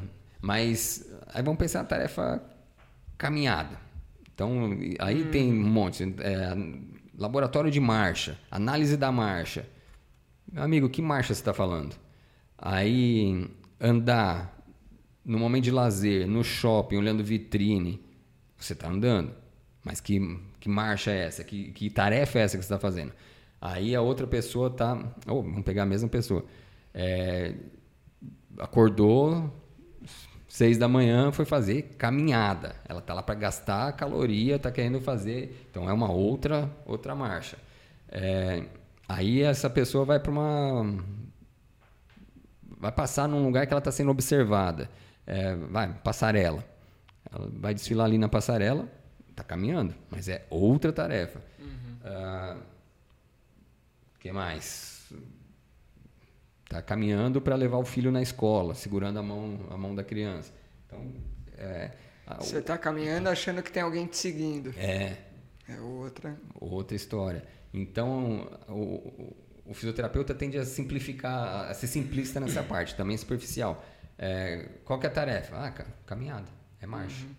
mas aí vamos pensar na tarefa caminhada. Então aí hum. tem um monte. É, laboratório de marcha, análise da marcha. Meu amigo, que marcha você está falando? Aí andar no momento de lazer, no shopping, olhando vitrine, você está andando. Mas que, que marcha é essa? Que, que tarefa é essa que você está fazendo? Aí a outra pessoa está. Oh, vamos pegar a mesma pessoa. É, acordou seis da manhã, foi fazer caminhada. Ela está lá para gastar caloria, está querendo fazer. Então é uma outra outra marcha. É, aí essa pessoa vai para uma vai passar num lugar que ela está sendo observada. É, vai, passarela. Ela vai desfilar ali na passarela, está caminhando, mas é outra tarefa. O uhum. uh, que mais? Está caminhando para levar o filho na escola, segurando a mão, a mão da criança. Então, é, Você está caminhando achando que tem alguém te seguindo. É. É outra. Outra história. Então, o, o fisioterapeuta tende a simplificar, a ser simplista nessa parte, também superficial. É, qual que é a tarefa? Ah, caminhada, é marcha. Uhum.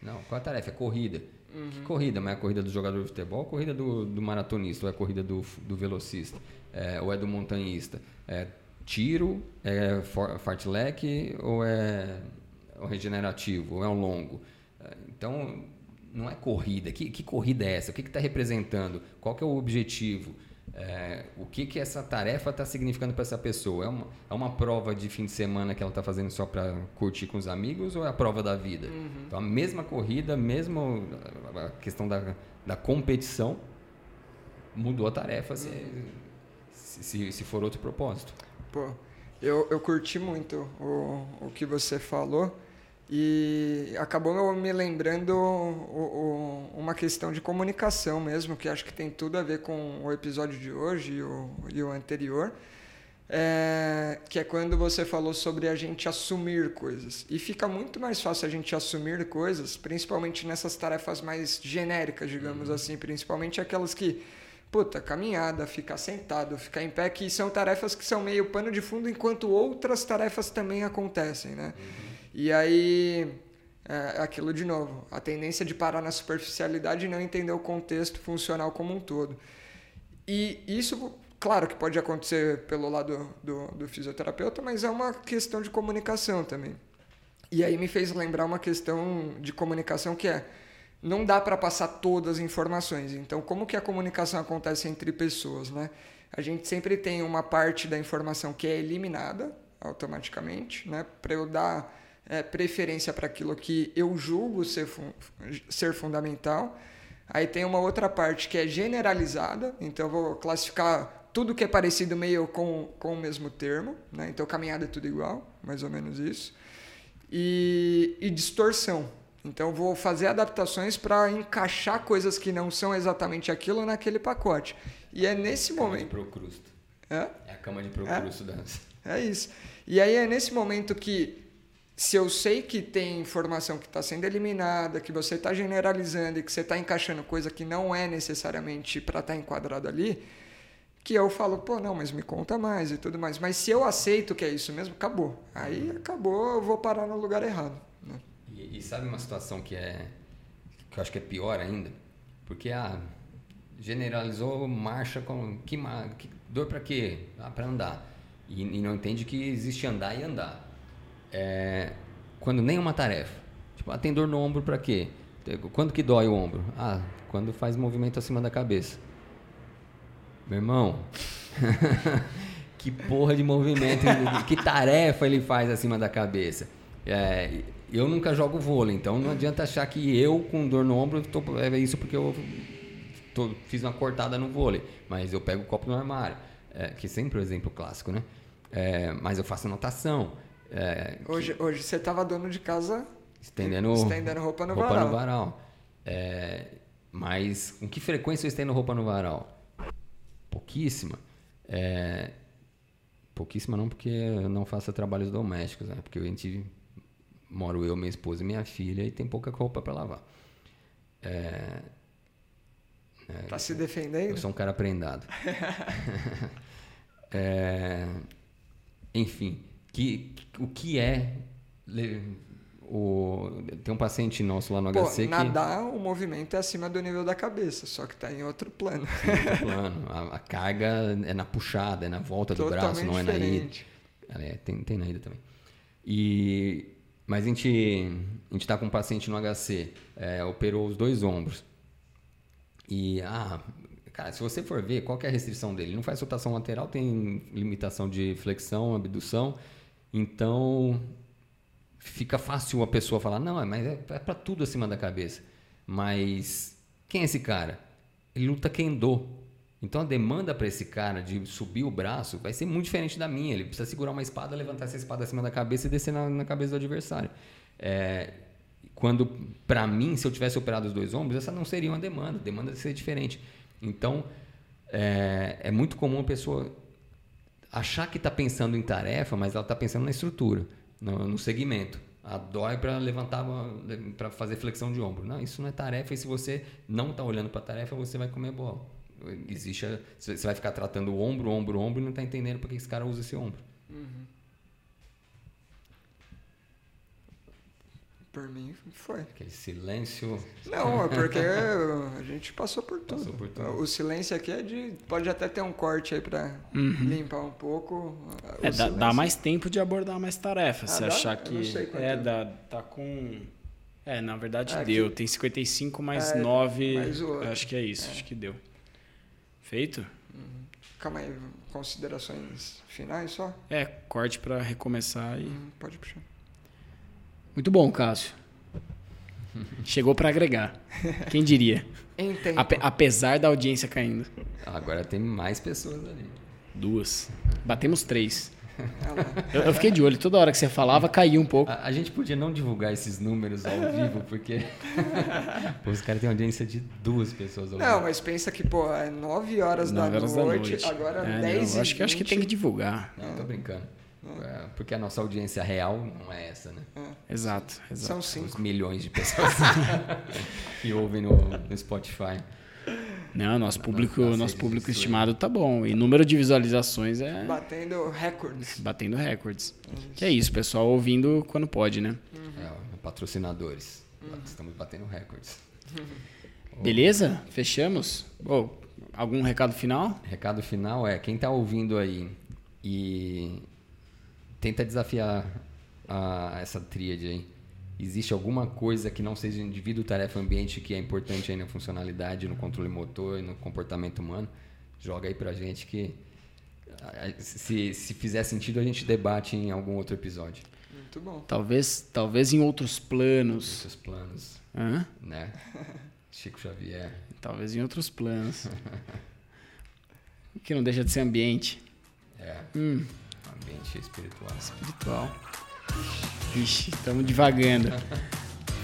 Não, qual é a tarefa? É corrida. Uhum. Que corrida? Mas é a corrida do jogador de futebol, a corrida do, do maratonista, ou é a corrida do, do velocista, é, ou é do montanhista? É tiro, é fartlek, ou é o regenerativo, ou é o longo? Então, não é corrida. Que, que corrida é essa? O que está representando? Qual que é o objetivo? É, o que, que essa tarefa está significando para essa pessoa? É uma, é uma prova de fim de semana que ela está fazendo só para curtir com os amigos ou é a prova da vida? Uhum. Então, a mesma corrida, mesmo a questão da, da competição, mudou a tarefa se, uhum. se, se, for outro propósito. Pô, eu, eu curti muito o, o que você falou. E acabou me lembrando o, o, uma questão de comunicação mesmo, que acho que tem tudo a ver com o episódio de hoje e o, e o anterior, é, que é quando você falou sobre a gente assumir coisas. E fica muito mais fácil a gente assumir coisas, principalmente nessas tarefas mais genéricas, digamos uhum. assim, principalmente aquelas que puta, caminhada, ficar sentado, ficar em pé, que são tarefas que são meio pano de fundo, enquanto outras tarefas também acontecem, né? Uhum. E aí, é aquilo de novo, a tendência de parar na superficialidade e não entender o contexto funcional como um todo. E isso, claro que pode acontecer pelo lado do, do fisioterapeuta, mas é uma questão de comunicação também. E aí me fez lembrar uma questão de comunicação que é não dá para passar todas as informações. Então, como que a comunicação acontece entre pessoas, né? A gente sempre tem uma parte da informação que é eliminada automaticamente, né? Para eu dar é, preferência para aquilo que eu julgo ser, fun ser fundamental. Aí tem uma outra parte que é generalizada, então eu vou classificar tudo que é parecido meio com, com o mesmo termo, né? Então caminhada é tudo igual, mais ou menos isso. E, e distorção, então vou fazer adaptações para encaixar coisas que não são exatamente aquilo naquele pacote. E é nesse cama momento. De procrusto. É? É a cama de procrusto é? dança. É isso. E aí é nesse momento que, se eu sei que tem informação que está sendo eliminada, que você está generalizando e que você está encaixando coisa que não é necessariamente para estar tá enquadrado ali, que eu falo, pô, não, mas me conta mais e tudo mais. Mas se eu aceito que é isso mesmo, acabou. Aí acabou, eu vou parar no lugar errado. E, sabe uma situação que é que eu acho que é pior ainda, porque ah, generalizou marcha com que, que dor para quê? Ah, para andar e, e, não entende que existe andar e andar. É, quando nem uma tarefa, tipo, ah, tem dor no ombro para quê? Quando que dói o ombro? Ah, quando faz movimento acima da cabeça. Meu irmão, que porra de movimento, que tarefa ele faz acima da cabeça? É, eu nunca jogo vôlei, então não adianta achar que eu com dor no ombro tô, é isso porque eu tô, fiz uma cortada no vôlei, mas eu pego o copo no armário, é, que sempre é o exemplo clássico, né? É, mas eu faço anotação. É, hoje, que, hoje você estava dono de casa estendendo, estendendo roupa no roupa varal. No varal. É, mas com que frequência eu estendo roupa no varal? Pouquíssima. É, pouquíssima não porque eu não faço trabalhos domésticos, né? porque a gente moro eu, minha esposa e minha filha e tem pouca roupa para lavar. É, é, tá se defendendo? Eu sou um cara prendado. é, enfim, que, o que é o, tem um paciente nosso lá no Pô, HC nadar, que... Nadar, o movimento é acima do nível da cabeça, só que está em outro plano. Em outro plano. A, a, carga é na puxada, é na volta do Totalmente braço, não é diferente. na ida. É, tem, tem na ida também. E mas a gente a está com um paciente no HC, é, operou os dois ombros. E, ah, cara, se você for ver, qual é a restrição dele? Ele não faz rotação lateral, tem limitação de flexão, abdução. Então, fica fácil a pessoa falar, não, mas é, é para tudo acima da cabeça. Mas quem é esse cara? Ele luta kendo. Então a demanda para esse cara de subir o braço vai ser muito diferente da minha. Ele precisa segurar uma espada, levantar essa espada acima da cabeça e descer na, na cabeça do adversário. É, quando, para mim, se eu tivesse operado os dois ombros, essa não seria uma demanda. A demanda seria diferente. Então, é, é muito comum a pessoa achar que está pensando em tarefa, mas ela está pensando na estrutura, no, no segmento. A dói para levantar, para fazer flexão de ombro. Não, isso não é tarefa. E se você não está olhando para a tarefa, você vai comer bola existe a, você vai ficar tratando o ombro, ombro, ombro e não está entendendo por que esse cara usa esse ombro. Uhum. Por mim foi. Aquele silêncio. Não, é porque a gente passou por tudo. Passou por tudo. O silêncio aqui é de. Pode até ter um corte aí para uhum. limpar um pouco. É, dá, dá, mais tempo de abordar mais tarefas. Ah, se dá? achar que. é, dá, tá com. É, na verdade é, deu. Aqui... Tem 55 mais é, 9. Mais acho que é isso, é. acho que deu. Feito? Calma aí, considerações finais só? É, corte para recomeçar e. Uhum, pode puxar. Muito bom, Cássio. Chegou para agregar. Quem diria? Ape apesar da audiência caindo. Agora tem mais pessoas ali. Duas. Batemos três. Eu, eu, fiquei de olho, toda hora que você falava, caía um pouco. A, a gente podia não divulgar esses números ao vivo, porque pô, os caras têm audiência de duas pessoas ao não, vivo. Não, mas pensa que, pô, é 9 horas, 9 da, horas noite, da noite, agora é, 10 não, acho que Acho que tem que divulgar. Não, tô brincando. É, porque a nossa audiência real não é essa, né? É. Exato, exato. São cinco. Os milhões de pessoas que ouvem no, no Spotify. Não, nosso público, nosso público estimado tá bom. E número de visualizações é. Batendo recordes. Batendo recordes. Que é isso, pessoal ouvindo quando pode, né? Uhum. É, patrocinadores. Uhum. Estamos batendo recordes. Uhum. Beleza? Fechamos? Oh, algum recado final? Recado final é: quem tá ouvindo aí e tenta desafiar a, essa tríade aí. Existe alguma coisa que não seja indivíduo, tarefa, ambiente que é importante aí na funcionalidade, no controle motor e no comportamento humano, joga aí pra gente que se, se fizer sentido a gente debate em algum outro episódio. Muito bom. Talvez, talvez em outros planos. Outros planos, Hã? né? Chico Xavier. Talvez em outros planos. que não deixa de ser ambiente É, hum, ambiente espiritual. espiritual. Ixi, estamos divagando.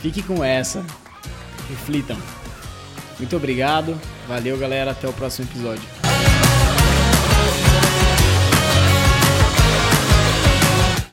Fique com essa. Reflitam. Muito obrigado. Valeu, galera. Até o próximo episódio.